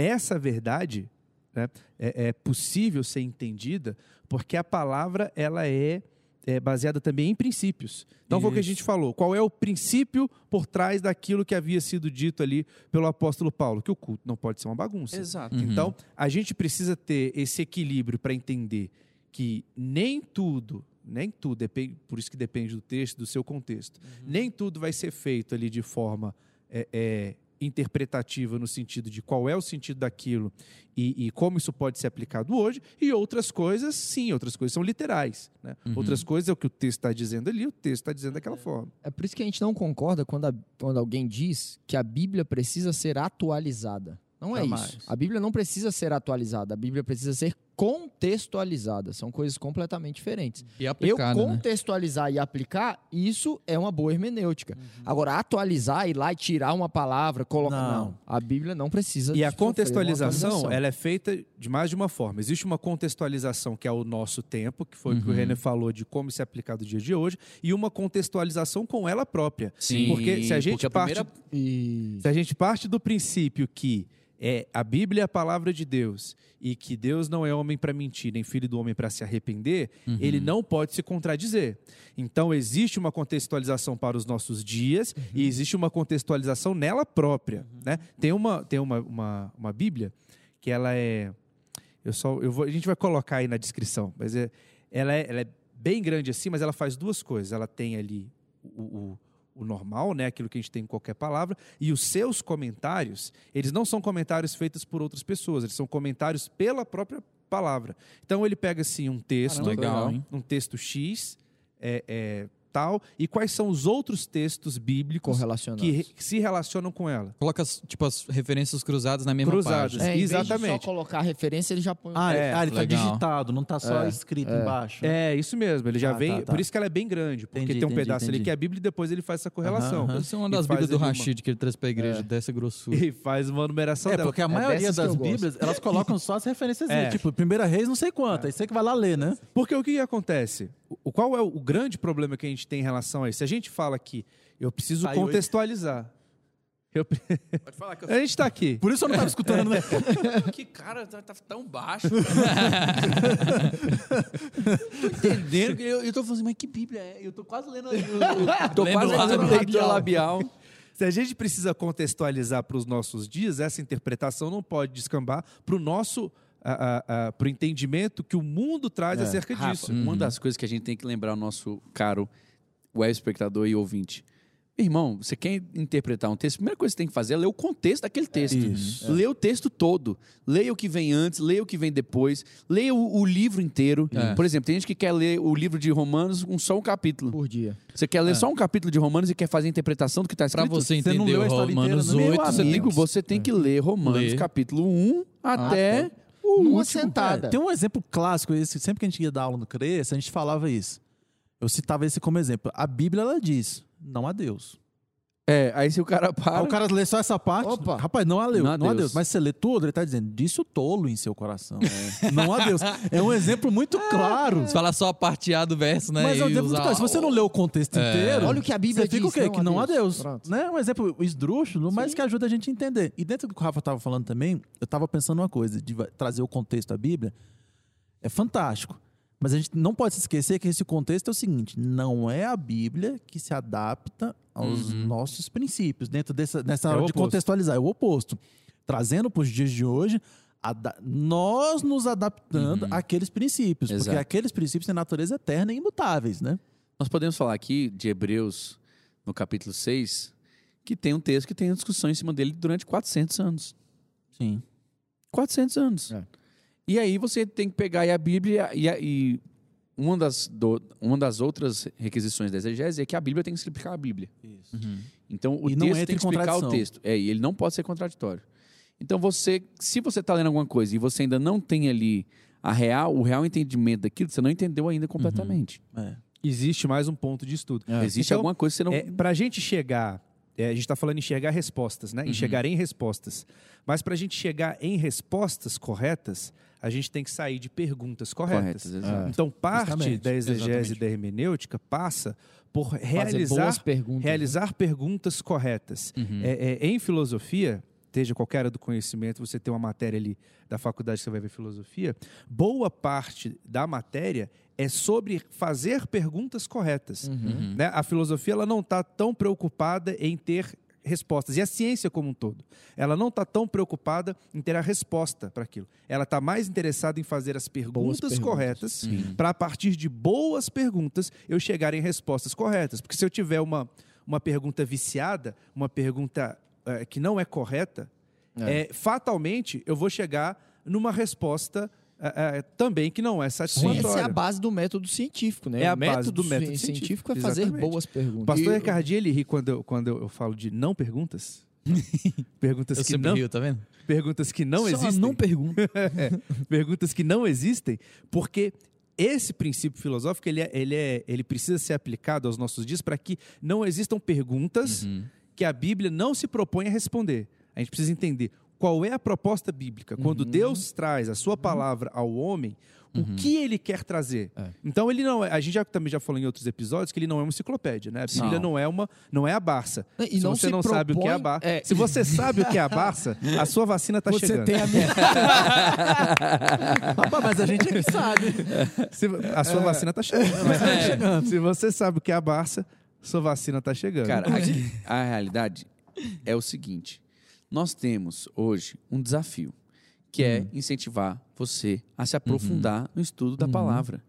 essa verdade né, é, é possível ser entendida porque a palavra ela é, é baseada também em princípios. Então foi o que a Isso. gente falou. Qual é o princípio por trás daquilo que havia sido dito ali pelo apóstolo Paulo? Que o culto não pode ser uma bagunça. Exato. Uhum. Então, a gente precisa ter esse equilíbrio para entender que nem tudo, nem tudo, depende, por isso que depende do texto, do seu contexto, nem tudo vai ser feito ali de forma é, é, interpretativa no sentido de qual é o sentido daquilo e, e como isso pode ser aplicado hoje, e outras coisas, sim, outras coisas são literais. né? Outras coisas é o que o texto está dizendo ali, o texto está dizendo daquela forma. É por isso que a gente não concorda quando, a- quando alguém diz que a Bíblia precisa ser atualizada. Não é Jamais. isso. A Bíblia não precisa ser atualizada, a Bíblia precisa ser contextualizada. São coisas completamente diferentes. E Eu aplicada, né? contextualizar e aplicar, isso é uma boa hermenêutica. Agora, atualizar, ir lá e tirar uma palavra, colocar. Não. Não. A Bíblia não precisa E a contextualização, ela é feita de mais de uma forma. Existe uma contextualização que é o nosso tempo, que foi o que o Uhum. René falou de como se aplicar do dia de hoje, e uma contextualização com ela própria. Sim, Porque se a gente porque a parte, primeira- E- se a gente parte do princípio que é a Bíblia é a palavra de Deus e que Deus não é homem para mentir, nem filho do homem para se arrepender, Uhum. ele não pode se contradizer. Então existe uma contextualização para os nossos dias e existe uma contextualização nela própria, né? Tem uma tem uma, uma, uma Bíblia que ela é eu só eu vou, a gente vai colocar aí na descrição, mas é, ela é, ela é bem grande assim, mas ela faz duas coisas. Ela tem ali o, o, o normal, né, aquilo que a gente tem em qualquer palavra, e os seus comentários, eles não são comentários feitos por outras pessoas, eles são comentários pela própria palavra. Então ele pega assim um texto, Caramba, Legal, um texto X, é, é, tal, e quais são os outros textos bíblicos que, que se relacionam com ela. Coloca, as- tipo, as referências cruzadas na mesma Cruzadas. página. É, em vez de Exatamente. só colocar a referência, ele já põe. Ah, É, ah, ele tá legal. digitado, não tá só É, escrito é. embaixo. É, isso mesmo. Ele já Ah, vem. tá, tá. Por isso que ela é bem grande, porque Entendi, tem um entendi, pedaço ali entendi. que é a Bíblia e depois ele faz essa correlação. Aham. Essa é uma das Bíblias do ali uma- Rashid que ele traz pra igreja, É. dessa grossura. E faz uma numeração É, dela. porque a É maioria das. Bíblias, elas colocam só as referências. É. Tipo, primeira reis, não sei quanto. Aí você que vai lá ler, né? Porque o que acontece? O, qual é o, grande problema que a gente tem em relação a isso? Se a gente fala que eu preciso aí. contextualizar. Eu Pode falar que eu a gente está aqui. Por isso eu não tava escutando, né? Que cara, tá, tá tão baixo. tô entendendo. que Eu, eu tô falando assim, mas que Bíblia é? Eu tô quase lendo. Eu, eu, tô quase lendo leitura labial. Se a gente precisa contextualizar para os nossos dias, essa interpretação não pode descambar para o nosso para o entendimento que o mundo traz acerca Rafa, disso. Uma das coisas que a gente tem que lembrar o nosso caro web espectador e ouvinte. Irmão, você quer interpretar um texto? A primeira coisa que você tem que fazer é ler o contexto daquele texto. Isso. Lê o texto todo. Leia o que vem antes, leia o que vem depois. Leia o, o livro inteiro. É. Por exemplo, tem gente que quer ler o livro de Romanos com só um capítulo. Por dia. Você quer ler só um capítulo de Romanos e quer fazer a interpretação do que está Pra escrito? você Você não entender leu a história Romanos inteira, né? 8, Meu você amigo, tem... você tem que ler Romanos capítulo 1 até Até. O Numa último. sentada. Tem um exemplo clássico, esse, sempre que a gente ia dar aula no Cresce, a gente falava isso. Eu citava esse como exemplo. A Bíblia, ela diz, não há Deus. É, aí se o cara para... Aí o cara lê só essa parte, Opa. rapaz, não há Deus, Não há não há Deus. Mas você lê tudo, ele tá dizendo, disse o tolo em seu coração. Não há Deus. É um exemplo muito claro. Você fala só a parte A do verso, né? Mas é um exemplo muito claro. Se você não lê o contexto É. inteiro, Olha o que a Bíblia você fica diz, o quê? não que não há Deus. Pronto. Né? Um exemplo esdrúxulo, mas que ajuda a gente a entender. E dentro do que o Rafa estava falando também, eu estava pensando uma coisa, de trazer o contexto da Bíblia. É fantástico. Mas a gente não pode se esquecer que esse contexto é o seguinte: não é a Bíblia que se adapta aos Uhum. nossos princípios, dentro dessa, nessa É de contextualizar. É o oposto. Trazendo para os dias de hoje, nós nos adaptando Uhum. àqueles princípios. Porque Exato. aqueles princípios têm natureza eterna e imutáveis, né? Nós podemos falar aqui de Hebreus, no capítulo 6, que tem um texto que tem discussão em cima dele durante 400 anos. Sim. 400 anos. É. E aí você tem que pegar aí a Bíblia e, a- e uma, das, do- uma das outras requisições da exegese é que a Bíblia tem que explicar a Bíblia. Uhum. Então o E não texto tem em que explicar o texto. É, e ele não pode ser contraditório. Então você, se você está lendo alguma coisa e você ainda não tem ali a real, o real entendimento daquilo, você não entendeu ainda completamente. É. Existe mais um ponto de estudo. Existe Então, alguma coisa que você não. É, para a gente chegar, é, a gente está falando em enxergar respostas, né? Uhum. Enxergar em respostas. Mas para a gente chegar em respostas corretas, a gente tem que sair de perguntas corretas. corretas, exato. Então, parte Justamente, da exegese exatamente. da hermenêutica passa por Fazer realizar, boas perguntas. né? realizar perguntas corretas. Uhum. É, é, em filosofia, seja qualquer área do conhecimento, você tem uma matéria ali da faculdade que você vai ver filosofia, boa parte da matéria é sobre fazer perguntas corretas. Uhum. Né? A filosofia ela não está tão preocupada em ter respostas. E a ciência como um todo. Ela não está tão preocupada em ter a resposta para aquilo. Ela está mais interessada em fazer as perguntas, perguntas. corretas Uhum. para, a partir de boas perguntas, eu chegar em respostas corretas. Porque se eu tiver uma, uma pergunta viciada, uma pergunta eh, que não é correta, É. eh, fatalmente eu vou chegar numa resposta eh, eh, também que não é satisfatória. Essa é a base do método científico, né? É a o base método do método ci- científico, científico é fazer exatamente. boas perguntas. O pastor Ricardinho, ele ri quando eu, quando eu, falo de não perguntas. perguntas Eu que sempre não, rio, tá vendo? perguntas que não Só existem. não pergunta. perguntas que não existem, porque esse princípio filosófico ele, é, ele, é, ele precisa ser aplicado aos nossos dias para que não existam perguntas Uhum. Que a Bíblia não se propõe a responder. A gente precisa entender qual é a proposta bíblica. Quando Uhum. Deus traz a sua palavra ao homem, o que ele quer trazer. É. Então ele não é, a gente já, também já falou em outros episódios que ele não é uma enciclopédia, né? A Bíblia Não. não, é uma não é a Barça. E se não você se não sabe o que é a propõe- Barça, é. se você sabe o que é a Barça, a sua vacina está Você chegando. tem a minha... Rapaz, mas a gente é que sabe. Se- a sua vacina está chegando. É. Se você sabe o que é a Barça, sua vacina está chegando. Cara, a, a realidade é o seguinte: nós temos hoje um desafio, que é incentivar você a se aprofundar no estudo da palavra.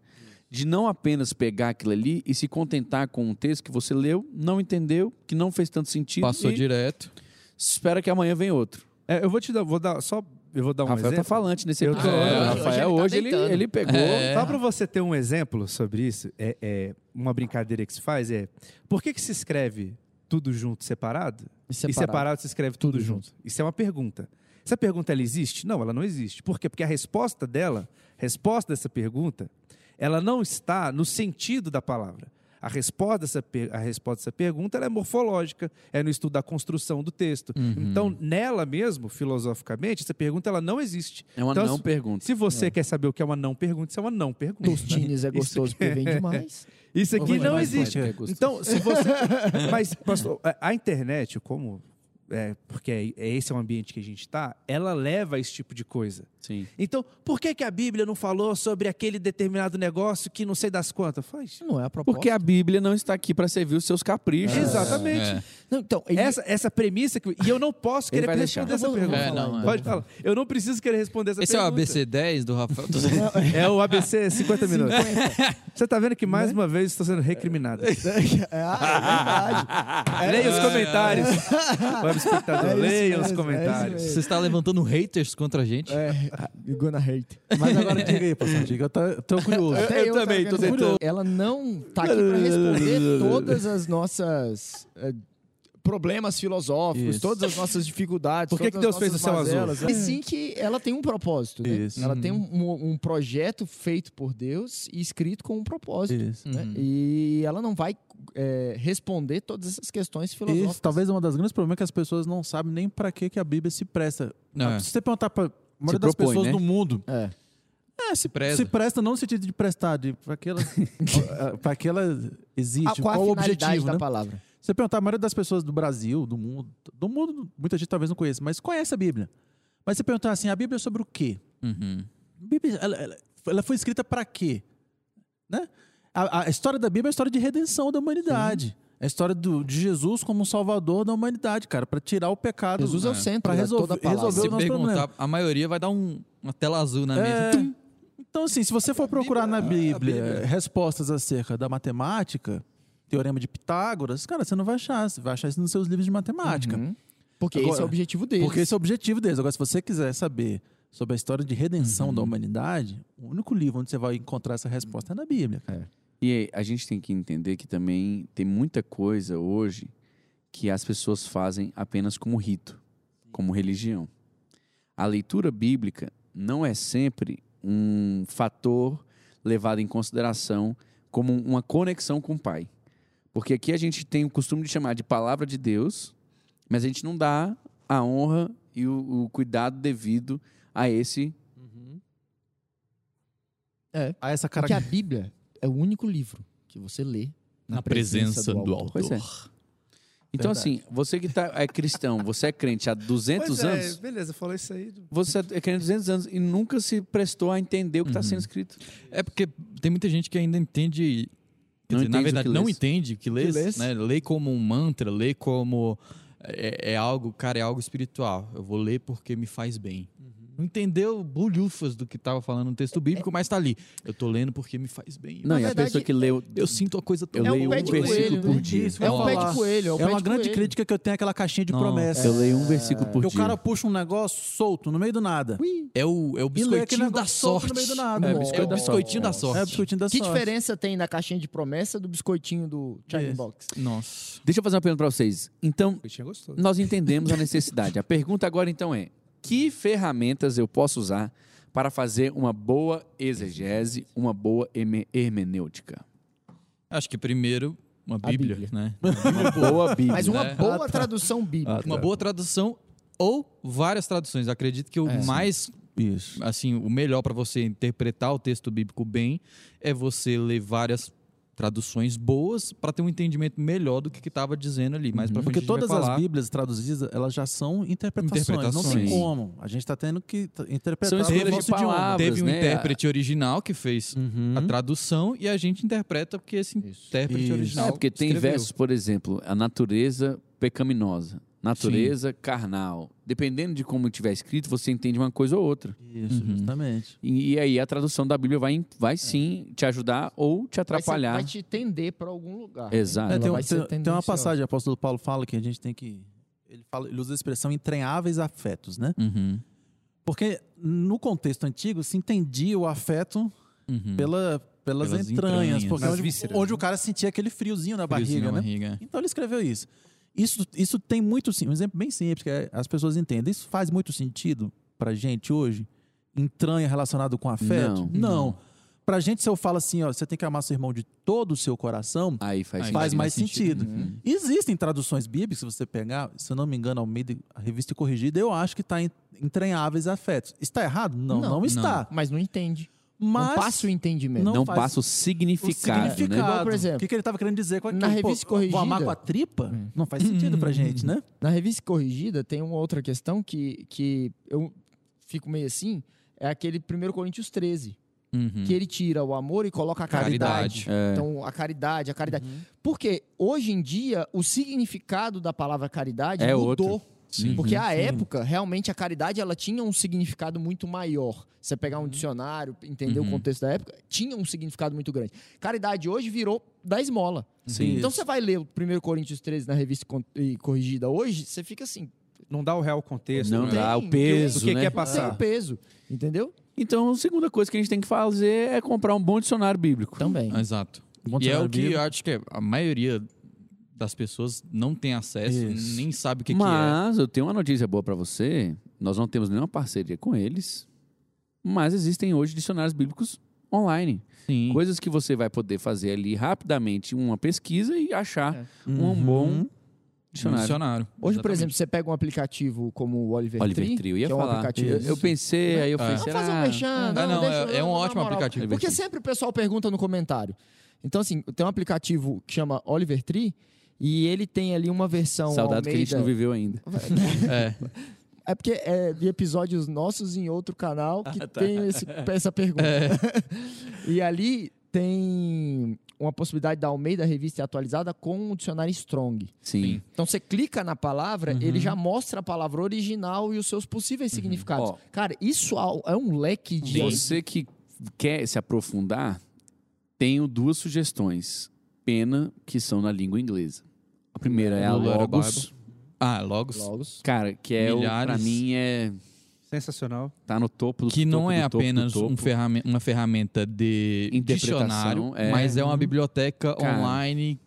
De não apenas pegar aquilo ali e se contentar com um texto que você leu, não entendeu, que não fez tanto sentido. Passou direto. espera que amanhã venha outro. É, eu vou te dar, vou dar só, eu vou dar um Rafael exemplo. tá falante nesse Eu tô- episódio. É, hoje Rafael ele tá hoje ele, deitando. ele pegou. É. Só para você ter um exemplo sobre isso, é, é uma brincadeira que se faz é por que, que se escreve tudo junto separado? E separado se escreve tudo, Tudo junto. Isso é uma pergunta. Essa pergunta ela existe? Não, ela não existe. Por quê? Porque a resposta dela, a resposta dessa pergunta, ela não está no sentido da palavra. A resposta dessa, per- a resposta dessa pergunta ela é morfológica, é no estudo da construção do texto. Então, nela mesmo, filosoficamente, essa pergunta ela não existe. É uma Então, não se- pergunta. Se você quer saber o que é uma não pergunta, isso é uma não pergunta. Tostines é gostoso porque vem demais. Isso aqui não existe. é. Então, se você. Mas, pastor, a internet, como. É, porque é, é esse é o ambiente que a gente está, ela leva a esse tipo de coisa. Sim. Então, por que, que a Bíblia não falou sobre aquele determinado negócio que não sei das quantas? Faz. Não é a proposta. Porque a Bíblia não está aqui para servir os seus caprichos. Exatamente. É. Não, então, ele- Essa, essa premissa que. E eu não posso querer responder essa Eu pergunta. É, não, é. Pode falar. Eu não preciso querer responder essa Esse é o pergunta. ABC 10 do Rafael? É o ABC 50 minutos. Você está vendo que mais uma vez estou sendo recriminado. Ah, é verdade. Leia os comentários. Web espectador, É isso leia os é comentários. Você está levantando haters contra a gente? É, you're gonna hate. Mas agora diga aí, pastor. Diga, eu tô, tô curioso. Até eu também tava tô tentando. Ela não tá aqui para responder todas as nossas eh, problemas filosóficos, Isso. todas as nossas dificuldades. Por que todas que Deus as fez o céu azul? E sim que ela tem um propósito, né? Isso. Ela tem um, um projeto feito por Deus e escrito com um propósito. Isso. né? Uhum. E ela não vai eh, responder todas essas questões filosóficas. Isso, talvez uma das grandes problemas é que as pessoas não sabem nem para que, que a Bíblia se presta. É. Se você perguntar para a maioria das propõe, pessoas né? do mundo, É. é, se, preza. se presta não no sentido de prestar, de para que ela, para que ela existe, Ah, qual, qual, a o finalidade objetivo, da né? palavra? Você perguntar a maioria das pessoas do Brasil, do mundo, do mundo, muita gente talvez não conheça, mas conhece a Bíblia. Mas você perguntar assim, a Bíblia é sobre o quê? Uhum. A Bíblia, ela, ela- ela foi escrita para quê? Né? A, a história da Bíblia é a história de redenção da humanidade. É a história do, de Jesus como um salvador da humanidade, cara, para tirar o pecado. Jesus é o É. centro Pra de resolver- toda a palavra. resolver Se o nosso perguntar, problema. a maioria vai dar um- uma tela azul na É. mesa. Então, assim, se você for procurar na Bíblia, respostas acerca da matemática, teorema de Pitágoras, cara, você não vai achar. Você vai achar isso nos seus livros de matemática. Uhum. Porque Agora- esse é o objetivo deles. Porque esse é o objetivo deles. Agora, se você quiser saber sobre a história de redenção Uhum. da humanidade, o único livro onde você vai encontrar essa resposta é na Bíblia. cara. E a gente tem que entender que também tem muita coisa hoje que as pessoas fazem apenas como rito, como religião. A leitura bíblica não é sempre um fator levado em consideração como uma conexão com o Pai. Porque aqui a gente tem o costume de chamar de palavra de Deus, mas a gente não dá a honra e o, o cuidado devido a esse. É. Há essa Porque a. Bíblia é o único livro que você lê na, Na presença do autor. Pois é. Então, Verdade. assim, você que tá, é cristão, você é crente há 200 Pois é, anos, beleza, falou isso aí. você é crente há 200 anos e nunca se prestou a entender o que está sendo escrito. É porque tem muita gente que ainda entende. Não dizer, na verdade, não entende o que lê, Que lê. né? Lê como um mantra, lê como. É, é algo, cara, é algo espiritual. Eu vou ler porque me faz bem. Não entendeu bolhufas do que estava falando no texto bíblico, mas tá ali. Eu tô lendo porque me faz bem. Não, e a pessoa que leu. Eu sinto a coisa tão Eu É leio um versículo coelho, por né? dia. Que É um pé de coelho. É, um É uma de grande coelho. crítica que eu tenho àquela caixinha de promessa. Eu leio um versículo por Porque o dia. cara puxa um negócio solto no meio do nada. É o, é o biscoitinho da sorte. no meio do nada. É, É, o da biscoitinho da sorte. É o biscoitinho da Que sorte. diferença tem na caixinha de promessa do biscoitinho do Isso. Box? Nossa. Deixa eu fazer uma pergunta para vocês. Então, nós entendemos a necessidade. A pergunta agora, então, é: que ferramentas eu posso usar para fazer uma boa exegese, uma boa hermenêutica? Acho que primeiro, uma Bíblia, Bíblia. né? Uma boa Bíblia. Mas uma né? boa tradução bíblica. Uma boa tradução ou várias traduções. Acredito que o É. mais, Isso. assim, o melhor para você interpretar o texto bíblico bem é você ler várias traduções boas para ter um entendimento melhor do que estava dizendo ali. Pra frente Porque todas falar. as Bíblias traduzidas, elas já são interpretações. Não tem Interpretações. como. A gente está tendo que interpretar São escolhas de nosso palavras. Teve um né? intérprete original que fez Uhum. a tradução e a gente interpreta porque esse Isso. intérprete Isso. original É, porque tem escreveu. versos, por exemplo, a natureza pecaminosa, natureza carnal. Dependendo de como tiver escrito, você entende uma coisa ou outra. Isso, Uhum. justamente. E, e aí a tradução da Bíblia vai, vai sim te ajudar ou te Vai, ser- atrapalhar. vai te tender para algum lugar. né? Exato. É, tem, um- tem- tem uma passagem, o apóstolo Paulo fala que a gente tem que. Ele, fala, ele usa a expressão entranháveis afetos, né? Uhum. Porque no contexto antigo se entendia o afeto Uhum. pela, pelas, Pelas entranhas, entranhas. porque onde, vísceras, onde né? o cara sentia aquele friozinho na Friozinho barriga, na né? barriga. Então ele escreveu isso. Isso, isso tem muito sim, um exemplo bem simples que é- as pessoas entendem. Isso faz muito sentido pra gente hoje? Entranha relacionado com afeto? Não. Não. Pra gente, se eu falo assim, ó, você tem que amar seu irmão de todo o seu coração, Aí faz Aí faz mais sentido. sentido. Uhum. Existem traduções bíblicas, se você pegar, se eu não me engano, Almeida, a revista corrigida, eu acho que está em entranháveis afetos. Está errado? Não, não, Não. está. Mas não entende. Mas não passa o entendimento. não Não passa o o significado, né? significado. Igual, por exemplo, o que, que ele estava querendo dizer com aquilo? na revista Pô, Vou amar corrigida- com a tripa? Hum. Não faz sentido pra gente, né? Na revista corrigida tem uma outra questão que, que eu fico meio assim, é aquele 1 Coríntios 13, Uhum. que ele tira o amor e coloca a caridade. Caridade. É. Então, a caridade, a caridade. Uhum. Porque hoje em dia o significado da palavra caridade É mudou. outro. Sim. Porque à sim. época, realmente, a caridade ela tinha um significado muito maior. Você pegar um dicionário, entender Uhum. o contexto da época, tinha um significado muito grande. Caridade hoje virou da esmola. Sim. Então você vai ler o 1 Coríntios 13 na revista corrigida hoje, você fica assim, Não dá o real contexto. Não né? dá tem, o peso, o que né? que é não tem passar? o peso, entendeu? Então, a segunda coisa que a gente tem que fazer é comprar um bom dicionário bíblico. Também. Exato. Bom E é o que bíblico. eu acho que a maioria das pessoas não tem acesso, Isso. nem sabe o que, que é. mas eu tenho uma notícia boa pra você. Nós não temos nenhuma parceria com eles, mas existem hoje dicionários bíblicos online. Sim. Coisas que você vai poder fazer ali rapidamente uma pesquisa e achar É. um Uhum. bom Um dicionário. dicionário. Hoje, por Exatamente. exemplo, você pega um aplicativo como o Oliver, Oliver Tree, Tree, eu ia que é um falar. aplicativo. Eu, eu pensei, aí eu É. falei, Vamos fazer um será? mexão. Ah, não, é- é um ótimo moral. aplicativo. Porque sempre o pessoal pergunta no comentário. Então, assim, tem um aplicativo que chama Oliver Tree e ele tem ali uma versão Saudade que a gente não Almeida- viveu ainda. É. É porque é de episódios nossos em outro canal que tá. tem esse- essa pergunta. É. E ali tem uma possibilidade da Almeida Revista atualizada com um dicionário Strong. Sim. Então você clica na palavra, Uhum. ele já mostra a palavra original e os seus possíveis significados. Ó. Cara, isso é um leque de. Você que quer se aprofundar, tenho duas sugestões. Pena que são na língua inglesa. A primeira é a Logos. Ah, Logos. Logos. Cara, que é o, pra mim é Sensacional. tá no topo do Que topo não é apenas um ferramen- uma ferramenta de dicionário, é. mas é uma biblioteca Cara, online.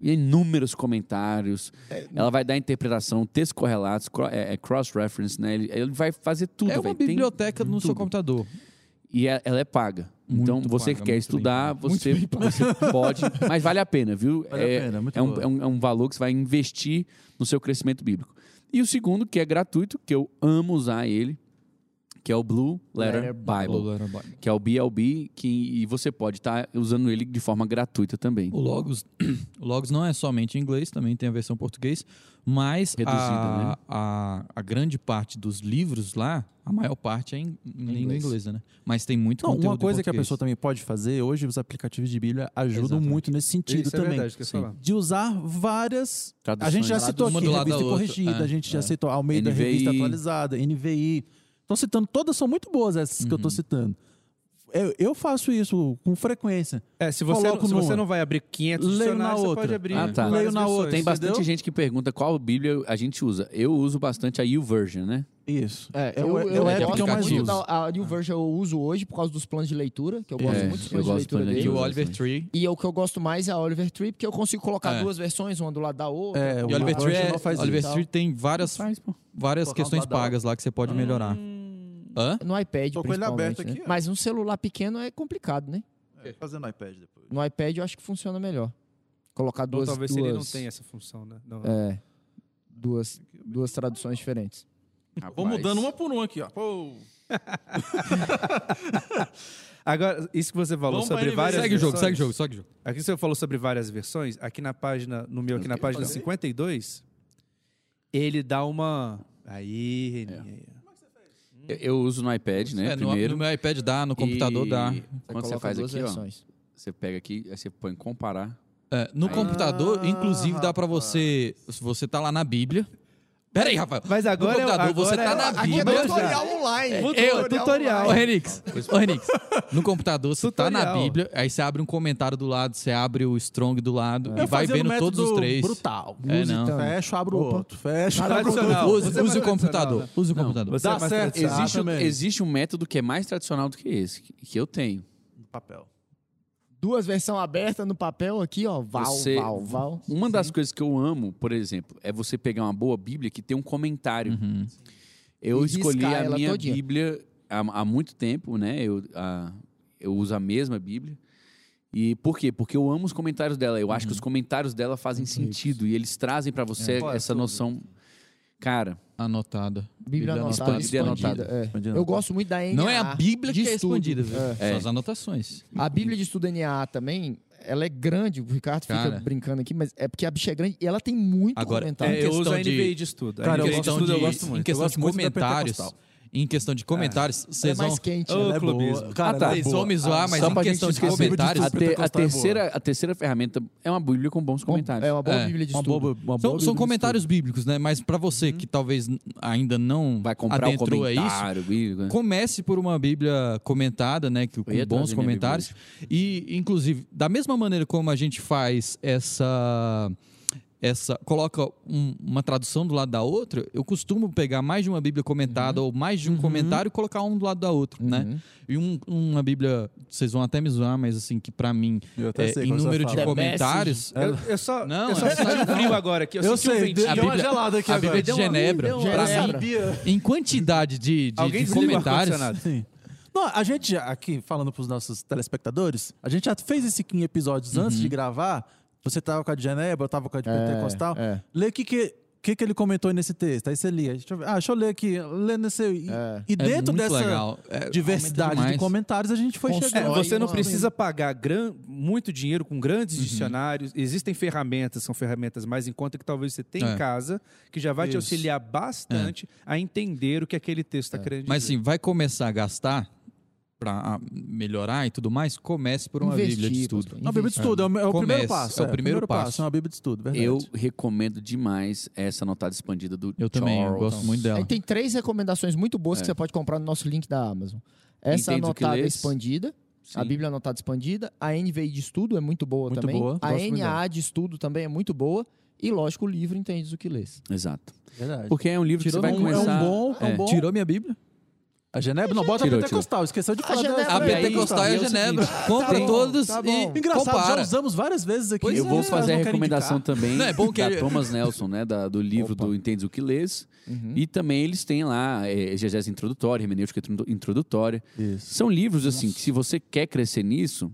E inúmeros comentários. É, Ela vai dar interpretação, textos correlatos, é, é cross-reference, né? Ele, vai fazer tudo. é uma. Tem- biblioteca no seu tudo. computador. E é- ela é paga. Então, Muito você paga, que quer estudar, bem você, você pode. Mas vale a pena, viu? Vale é, pena, é, um, é, um, é um valor que você vai investir no seu crescimento bíblico. E o segundo, que é gratuito, que eu amo usar ele, que é o Blue Letter, Letter Bible. Que é o BLB, que, e você pode estar usando ele de forma gratuita também. O Logos, o Logos não é somente em inglês, também tem a versão português, mas Reduzida, a, né? a, a grande parte dos livros lá, a maior parte é em, em língua inglês. inglesa, né? Mas tem muito Não, conteúdo uma coisa que a pessoa também pode fazer, hoje os aplicativos de Bíblia ajudam Exatamente. muito nesse sentido Isso é também. verdade, Sim. falar. de usar várias. Traduções. A gente já citou aqui, revista corrigida, é, a gente já é. citou Almeida NVI. Revista Atualizada, NVI. Estão citando, todas são muito boas essas que eu Uhum. estou citando. Eu, eu faço isso com frequência. É, se você, Coloco se você numa. não vai abrir 500 Leio na você outra. pode abrir Ah, tá. Leio na versões. outra. Tem bastante entendeu? gente que pergunta qual Bíblia a gente usa. Eu uso bastante a YouVersion, né? Isso. É, É eu, o- eu, é gosto que eu mais uso. da a New Version eu uso hoje por causa dos planos de leitura, que eu gosto É, muito dos eu planos de leitura dele. E o Oliver. Tree. E o que eu gosto mais é a Oliver Tree, porque eu consigo colocar É. duas versões, uma do lado da outra. É, o Oliver Tree, é, faz Oliver. Tree tem várias, Faz, várias questões pagas lá que você pode melhorar. Hã? No iPad, Tô com ele principalmente. aberto né? aqui, ó. Mas um celular pequeno é complicado, né? Fazendo no iPad depois. No iPad eu acho que funciona melhor. Colocar Ou duas. talvez duas, ele não tenha essa função, né? Não. É. Duas, duas traduções diferentes. Vou mudando uma por uma aqui, ó. Pô. Agora, isso que você falou Vamos pra sobre várias Segue o jogo, versões, segue o jogo, segue o jogo. Aqui você falou sobre várias versões. Aqui na página, no meu, aqui na página fazer? 52, ele dá uma. Aí, Reninha. Ó. Eu, eu uso no iPad, né? É, no, primeiro. no meu iPad dá, no computador E dá. Quando você faz aqui, ó, versões. você pega aqui, aí você põe comparar. É, no Aí- computador, Ah, inclusive, dá pra você. Se você tá lá na Bíblia. Pera aí, Rafael. Mas agora no é- computador, você agora tá é- na aqui é Bíblia. tutorial online. Eu, tutorial. Ô, Renix, ô, Renix, no computador, você tá na Tutorial. Bíblia, aí você abre um comentário do lado, você abre o Strong do lado e Eu vai vendo todos os três. Brutal. É, não. Fecha, abro Opa. outro. Fecha, abro outro. Tradicional. Use, é use o computador. Use o computador. É Dá certo. Existe, existe um método que é mais tradicional do que esse, que- que eu tenho. Papel. Duas versões abertas no papel aqui, ó. Val, Você- val, val. Uma das coisas que eu amo, por exemplo, é você pegar uma boa Bíblia que tem um comentário. Uhum. Eu E escolhi a minha todinha. Bíblia há, há muito tempo, né? Eu, a- eu uso a mesma Bíblia. E por quê? Porque eu amo os comentários dela. Eu acho que os comentários dela fazem sentido e eles trazem pra você é essa noção. Cara, Anotada. Bíblia anotada, expandida expandida. anotada. é. Expandida e Eu gosto muito da NA. Não é a Bíblia de que é estudo. expandida, viu? É. São as anotações. A Bíblia de estudo NA também, ela é grande. O Ricardo Cara. fica brincando aqui, mas é porque a bicha é grande e ela tem muito Agora, comentário. É, eu uso a de- NVI de estudo. A Cara, eu NVI de gosto estudo eu gosto muito. Em questão Eu gosto de comentários. Em questão de comentários, é vocês vão... mais quente. Ô, né? Ela é clubismo. boa. Cara, Ah, tá. ela é Vocês boa. vão me zoar, mas só em questão de comentários... a, te- a é terceira, a terceira ferramenta é uma Bíblia com bons comentários. É uma boa É, Bíblia de Uma estudo. boa, uma boa São, são de comentários bíblicos, né? Mas pra você que talvez ainda não Vai comprar o adentrou a isso, comentário bíblico. né? comece por uma Bíblia comentada, né? Que, com bons comentários. E, inclusive, da mesma maneira como a gente faz essa. Essa, coloca um- uma tradução do lado da outra, eu costumo pegar mais de uma Bíblia comentada ou mais de um comentário e colocar um do lado da outra, né? Uhum. E um- uma Bíblia, vocês vão até me zoar, mas assim, que pra mim, Eu até é, sei em número de comentários, Eu, eu só, Não, eu só é- senti um frio agora aqui. Eu, Eu senti um sei, ventinho. deu uma gelada aqui a agora. Bíblia de Genebra, deu uma pra gelada. mim, em quantidade de, de, Alguém de comentários. Sim. Não, a gente, aqui, falando pros nossos telespectadores, a gente já fez esse 15 episódios antes de gravar. Você tava com a de Genebra, eu tava com a de Pentecostal. é. Lê o que, que, que, que ele comentou nesse texto. Aí você lia. Deixa eu ver. Ah, deixa eu ler aqui. Lê nesse. E, É. e é dentro muito dessa legal. É, diversidade de comentários, a gente foi Constrói É, chegando. você não precisa pagar gran- muito dinheiro com grandes Uhum. dicionários. Existem ferramentas, são ferramentas mais em conta que talvez você tenha É. em casa, que já vai te Isso. auxiliar bastante a entender o que aquele texto está querendo dizer. Mas assim, vai começar a gastar para melhorar e tudo mais, comece por uma Investir, Bíblia de estudo. pastor, Uma Bíblia de estudo, é o, é o primeiro Comece, passo. é o primeiro passo. É uma Bíblia de estudo, verdade. Eu recomendo demais essa anotada expandida do Eu também, eu gosto muito dela. Aí tem três recomendações muito boas que É. você pode comprar no nosso link da Amazon. Essa Entendes o que anotada expandida, a Sim. Bíblia anotada expandida, a NVI de estudo é muito boa Muito também. boa, a NAA de estudo também é muito boa. E, lógico, o livro Entendes o que lês. Exato. Verdade. Porque é um livro Tirou que você vai um- é um começar... bom- é um bom- Tirou minha Bíblia? A Genebra? Não, bota Tirou, a Pentecostal. Esqueceu de falar Genebra da A Pra aí, Pentecostal tá, e a é Genebra. seguinte, Compra bom, todos tá e. Engraçado, compara. já usamos várias vezes aqui. Pois Eu é. vou caras fazer a recomendação indicar. também Não, é bom que da ele- Thomas Nelson, né? da- do livro Opa. do Entendes o que Lês. Uhum. E também eles têm lá é, exegese introdutória, hermenêutica introdu- introdutória. Isso. São livros, assim, que se você quer crescer nisso,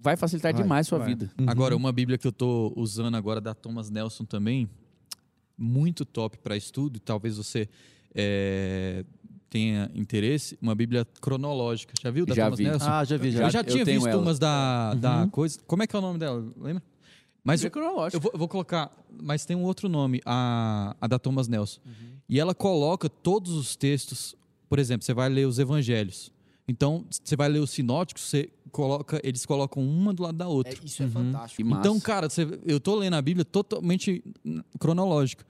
vai facilitar Vai, demais sua vai. vida. Agora, uma Bíblia que eu tô usando agora da Thomas Nelson também, muito top para estudo, e talvez você é, tenha interesse, uma Bíblia cronológica. Já viu da Já Thomas vi. Nelson? Ah, já vi, já. eu já eu tinha visto ela. umas da, da Uhum. coisa. Como é que é o nome dela? Lembra? Mas Bíblia cronológica. eu vou, eu vou colocar, mas tem um outro nome, a, a da Thomas Nelson. E ela coloca todos os textos, por exemplo, você vai ler os evangelhos. Então, você vai ler os sinóticos, você coloca, eles colocam uma do lado da outra. É, isso é fantástico. Que massa. Então, cara, você- eu tô lendo a Bíblia totalmente cronológica.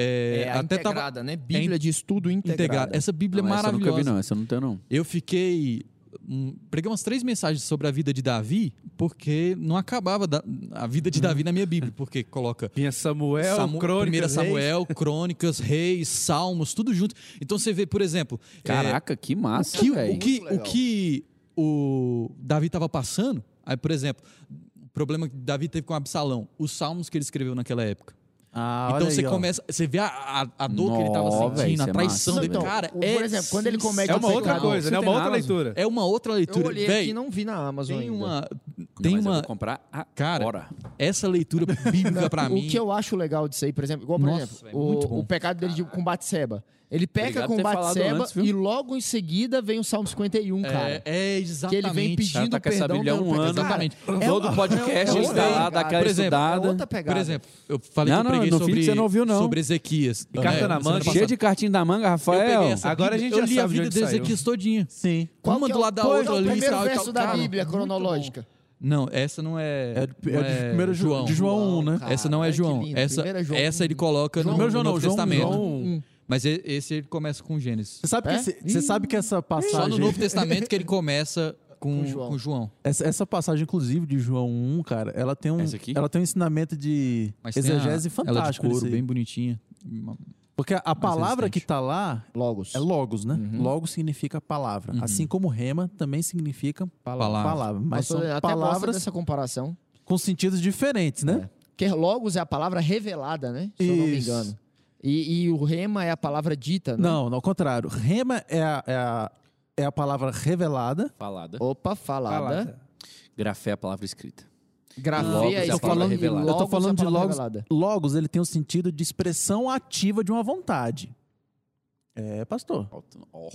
É, É, a até tava integrada, né? Bíblia de estudo integrada. integrada. Essa Bíblia Não, é essa eu nunca vi, maravilhosa. não. Essa eu não tenho, não. Eu fiquei. hum, preguei umas três mensagens sobre a vida de Davi, porque não acabava da- a vida de Davi na minha Bíblia, porque coloca Vinha Samuel, Samu- Crônicas, Primeira Reis. Samuel, Crônicas, Reis, Salmos, tudo junto. Então você vê, por exemplo, é, Caraca, que massa, o que, velho. o, que o Davi estava passando, aí, por exemplo, o problema que Davi teve com Absalão, os salmos que ele escreveu naquela época. Ah, então você aí, ó. começa, você vê a, a, a dor que ele estava Nó, sentindo, velho, a é traição massa, dele. Então, Cara, é por exemplo, quando ele comete É uma outra pecado, coisa, né? Uma outra leitura. É uma outra Eu leitura. olhei Véi, aqui e não vi na Amazon tem ainda. uma, Não, tem mas eu uma, vou comprar cara, agora. essa leitura bíblica pra o mim. que eu acho legal disso aí, por exemplo, igual, por Nossa, exemplo, muito o, o pecado dele de, com Batseba. Ele peca Obrigado com Batseba antes, e logo em seguida vem o Salmo 51, cara. é, é que exatamente. ele vem O cara pedindo tá com essa perdão há um ano. Exatamente. Cara, Todo podcast é está lá, dá aquela Por exemplo, estudada. É outra pegada. Por exemplo, eu falei Não, que eu não, preguei no fim sobre, você não ouviu, não. sobre Ezequias. E carta na manga. Cheio de cartinha da manga, Eu Rafael. essa Agora a gente já eu li a vida de. Ezequias todinha. Sim. Qual uma que é do o- lado da outra é o ali, primeiro tal, e verso da Cara, Bíblia cronológica. Não, essa não é. É de, não é de primeiro Ju- João. de João 1, né? cara. essa não é João. Essa, é João essa ele coloca no, Primeiro João no não, Novo João, Testamento. João Um. Mas esse ele começa com Gênesis. Você sabe, É? que, esse- você sabe que essa passagem... Só no Novo Testamento que ele começa com, Com João. com João. Essa, essa passagem, inclusive, de João 1, cara, ela tem um, ela tem um ensinamento de Mas exegese a, ela de fantástico. couro, nisso aí. bem bonitinha. Porque a palavra resistente. que tá lá Logos. é logos, né? Uhum. Logos significa palavra. Uhum. Assim como rema também significa Palavra. palavra. Mas Pastor, são palavras dessa comparação. com sentidos diferentes, né? Porque logos é a palavra revelada, né? Se eu não me Isso. engano. E, e o rema é a palavra dita, né? Não, ao contrário. Rema é a, é a, é a palavra revelada. Falada. Opa, falada. Falada. Grafé é a palavra escrita. Grafia Logos é é a escrita palavra e revelada. logos Eu tô falando é de palavra logos. Logos, ele tem o sentido de expressão ativa de uma vontade. É, pastor. Oh.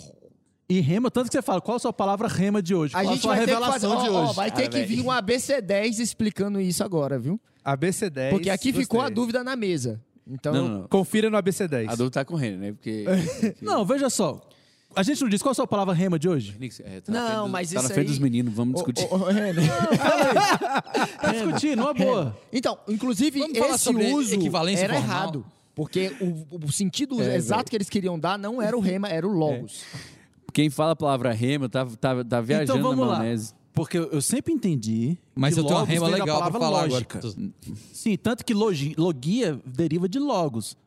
E rema, tanto que você fala, qual a sua palavra rema de hoje? A qual gente a sua vai ter que fazer, revelação de ó, ó, hoje? vai ter Cara, que vir velho. um ABC10 explicando isso agora, viu? ABC10. Porque aqui ficou a dúvida na mesa. Então, Não, não, não. Confira no ABC10. A dúvida tá correndo, né? Porque. Não, veja só. A gente não disse qual a sua palavra rema de hoje? É, tá na Não, dos- mas Tá na isso frente aí- dos meninos, vamos Ô, discutir. ô, ô, Renan. Pra discutir, numa boa. Então, inclusive, Vamos falar esse sobre uso equivalência era formal? errado. Porque o, o sentido É, exato velho. que eles queriam dar não era o rema, era o logos. Quem fala a palavra rema tá, tá, tá viajando Então vamos na lá. maionese. Porque eu sempre entendi. Mas que eu tenho uma rema legal pra palavra falar lógica. agora. Sim, tanto que logi, logia deriva de logos.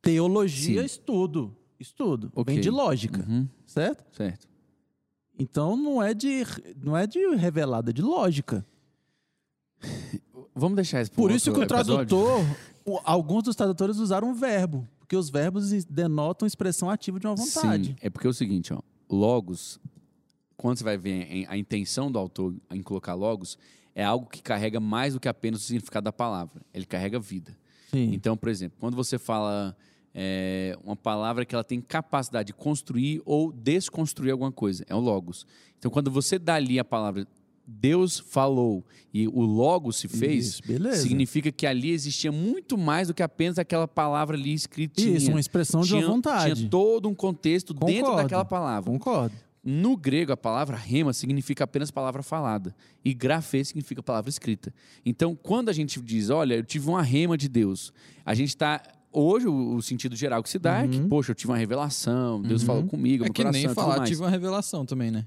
Teologia, Sim. estudo. Estudo. Ok. Vem de lógica, Uhum, certo? certo. Então não é de não é de revelada, é de lógica. Vamos deixar isso Por isso que o episódio? tradutor, alguns dos tradutores usaram um verbo, porque os verbos denotam expressão ativa de uma vontade. Sim, é porque é o seguinte, ó. Logos, quando você vai ver a intenção do autor em colocar logos, é algo que carrega mais do que apenas o significado da palavra. Ele carrega vida. Sim. Então, por exemplo, quando você fala é, uma palavra que ela tem capacidade de construir ou desconstruir alguma coisa, é o logos. Então, quando você dá ali a palavra Deus falou e o logo se fez, Isso, significa que ali existia muito mais do que apenas aquela palavra ali escritinha. Isso, uma expressão de tinha, uma vontade. Tinha todo um contexto dentro Concordo. daquela palavra. Concordo. No grego, a palavra rema significa apenas palavra falada. E grafê significa palavra escrita. Então, quando a gente diz, olha, eu tive uma rema de Deus, a gente está. Hoje, o, sentido geral que se dá é que, poxa, eu tive uma revelação, Deus falou comigo, É que coração nem falar, tive uma revelação também, né?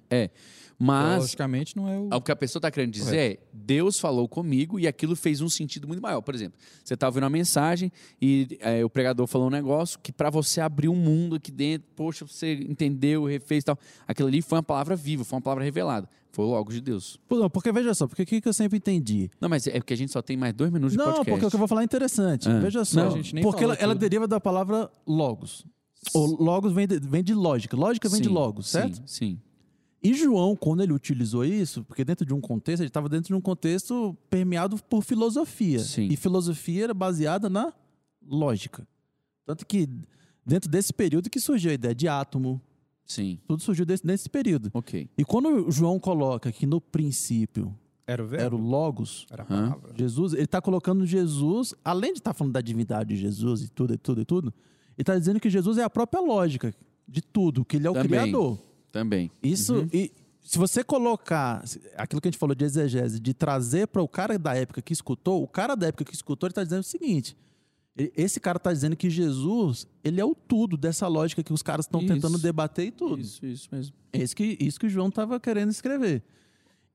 Mas Logicamente não é o. o que a pessoa está querendo dizer é: Deus falou comigo e aquilo fez um sentido muito maior. Por exemplo, você está ouvindo uma mensagem e é, o pregador falou um negócio que para você abrir um mundo aqui dentro, poxa, você entendeu, refez e tal. Aquilo ali foi uma palavra viva, foi uma palavra revelada. Foi logo de Deus. Pô, Não, porque veja só, porque o que que eu sempre entendi? Não, mas é porque a gente só tem mais dois minutos de Não, podcast. porque o que eu vou falar é interessante. Ah. Veja só. Não, a gente nem porque ela, ela deriva da palavra logos. O logos vem de, vem de lógica. Lógica vem de Sim, logos, certo? Sim, sim. E João, quando ele utilizou isso, porque dentro de um contexto, ele estava dentro de um contexto permeado por filosofia. Sim. E filosofia era baseada na lógica. Tanto que dentro desse período que surgiu a ideia de átomo, Sim. tudo surgiu desse, nesse período. Ok. E quando o João coloca que no princípio Era o verbo? era o logos, Era a palavra. Jesus, ele está colocando Jesus, além de estar falando da divindade de Jesus e tudo, e tudo, e tudo, ele está dizendo que Jesus é a própria lógica de tudo, que ele é o Também. criador. Também. Isso, Uhum. e se você colocar aquilo que a gente falou de exegese, de trazer para o cara da época que escutou, o cara da época que escutou, ele está dizendo o seguinte: esse cara está dizendo que Jesus, ele é o tudo dessa lógica que os caras estão tentando debater e tudo. Isso, isso mesmo. É isso que, isso que o João estava querendo escrever.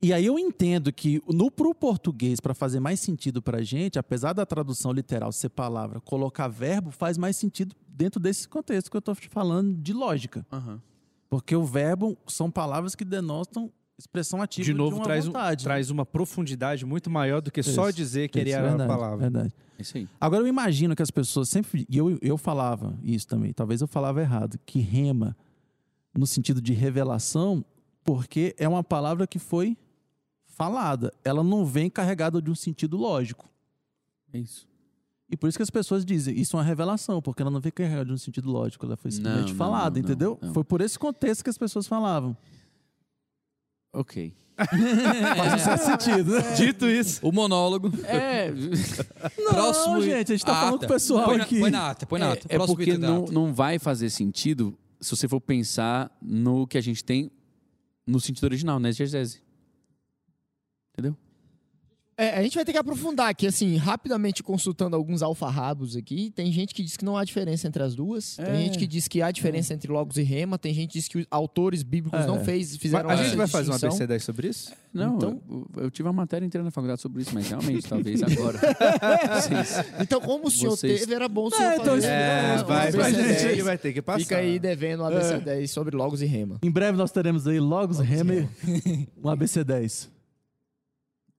E aí eu entendo que no pro português, para fazer mais sentido para a gente, apesar da tradução literal ser palavra, colocar verbo faz mais sentido dentro desse contexto que eu estou falando de lógica. Aham. Porque o verbo são palavras que denotam expressão ativa De novo, de uma traz, um- vontade. traz uma profundidade muito maior do que só Isso, dizer que ele era verdade, a palavra. Verdade. É Isso aí. Agora eu imagino que as pessoas sempre. E eu, eu falava isso também, talvez eu falava errado, que rema no sentido de revelação, porque é uma palavra que foi falada. Ela não vem carregada de um sentido lógico. É isso. E por isso que as pessoas dizem, isso é uma revelação, porque ela não vem carregada de um sentido lógico, ela foi simplesmente Não, falada, não, não, entendeu? não. Foi por esse contexto que as pessoas falavam. Ok. Faz um certo sentido, né? Dito isso, O monólogo. É, Próximo. Não, gente, a gente tá Ah, falando com o pessoal põe na, aqui. Põe na ata, põe na é, ata. é Próximo porque não, ata. não vai fazer sentido se você for pensar no que a gente tem no sentido original, né? Exegese. Entendeu? É, a gente vai ter que aprofundar aqui, assim, rapidamente consultando alguns alfarrabos aqui. Tem gente que diz que não há diferença entre as duas. É. Tem gente que diz que há diferença entre logos e rema. Tem gente que diz que os autores bíblicos É. não fez, fizeram a essa gente vai fazer uma distinção. BC10 sobre isso? Não, Então- eu, eu tive uma matéria inteira na faculdade sobre isso, mas realmente, talvez agora. Vocês- Então, como o senhor Vocês- teve, era bom o senhor É, então fazer. É, vai, vai, ABC10. gente, ele vai ter que passar. Fica aí devendo um ABC10 sobre logos e rema. Em breve nós teremos aí Logos, Logos e Hammer, um ABC10.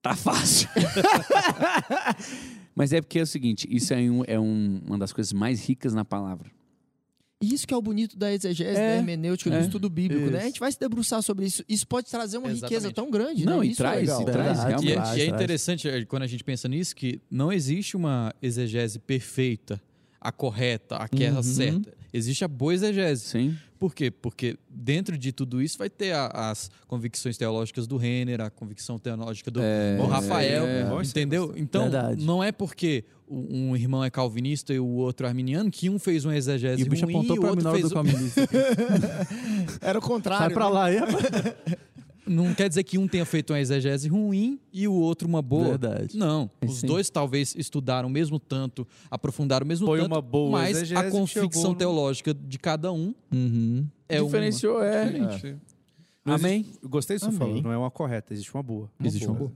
Tá fácil. Mas é porque é o seguinte, isso é, um- é um- uma das coisas mais ricas na palavra. E isso que é o bonito da exegese, É, da hermenêutica, do é, estudo bíblico, né? isso. A gente vai se debruçar sobre isso. Isso pode trazer uma riqueza Exatamente. tão grande, Não, né? e Isso é traz, legal. e traz, realmente. E é, Traz, e é interessante eh, quando a gente pensa nisso que não existe uma exegese perfeita, a correta, aquela Uhum. certa. Existe a boa exegese. Sim. Por quê? Porque dentro de tudo isso vai ter a- as convicções teológicas do Renner, a convicção teológica do, Rafael, é, bom, isso aí, entendeu? Então, Verdade. não é porque um um irmão é calvinista e o outro arminiano que um fez uma exegese E o bicho ruim apontou e o outro fez... do comunista. Era o contrário. Sai pra né? lá rapaz. Não quer dizer que um tenha feito uma exegese ruim e o outro uma boa. Verdade. Não, É, os sim. dois talvez estudaram o mesmo tanto, aprofundaram o mesmo Foi tanto, uma boa mas a convicção no- teológica de cada um Uhum. é Diferenciou, é. diferente. Não Amém? existe- gostei disso que você Amém. falou, não é uma correta, existe uma boa. Existe uma boa.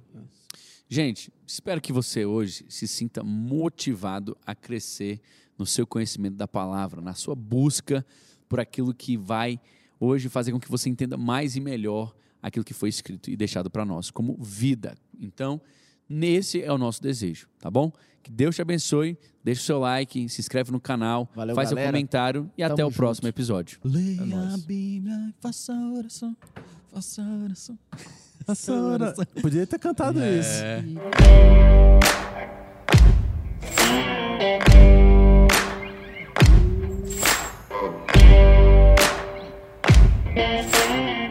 Gente, espero que você hoje se sinta motivado a crescer no seu conhecimento da palavra, na sua busca por aquilo que vai hoje fazer com que você entenda mais e melhor aquilo que foi escrito e deixado para nós como vida. Então, nesse é o nosso desejo, tá bom? Que Deus te abençoe, deixa o seu like, se inscreve no canal, Valeu, faz seu galera. comentário e Tamo até o junto. próximo episódio. Leia a nóis. Bíblia, faça oração, faça oração. Essa hora. Podia ter cantado isso. É. Thank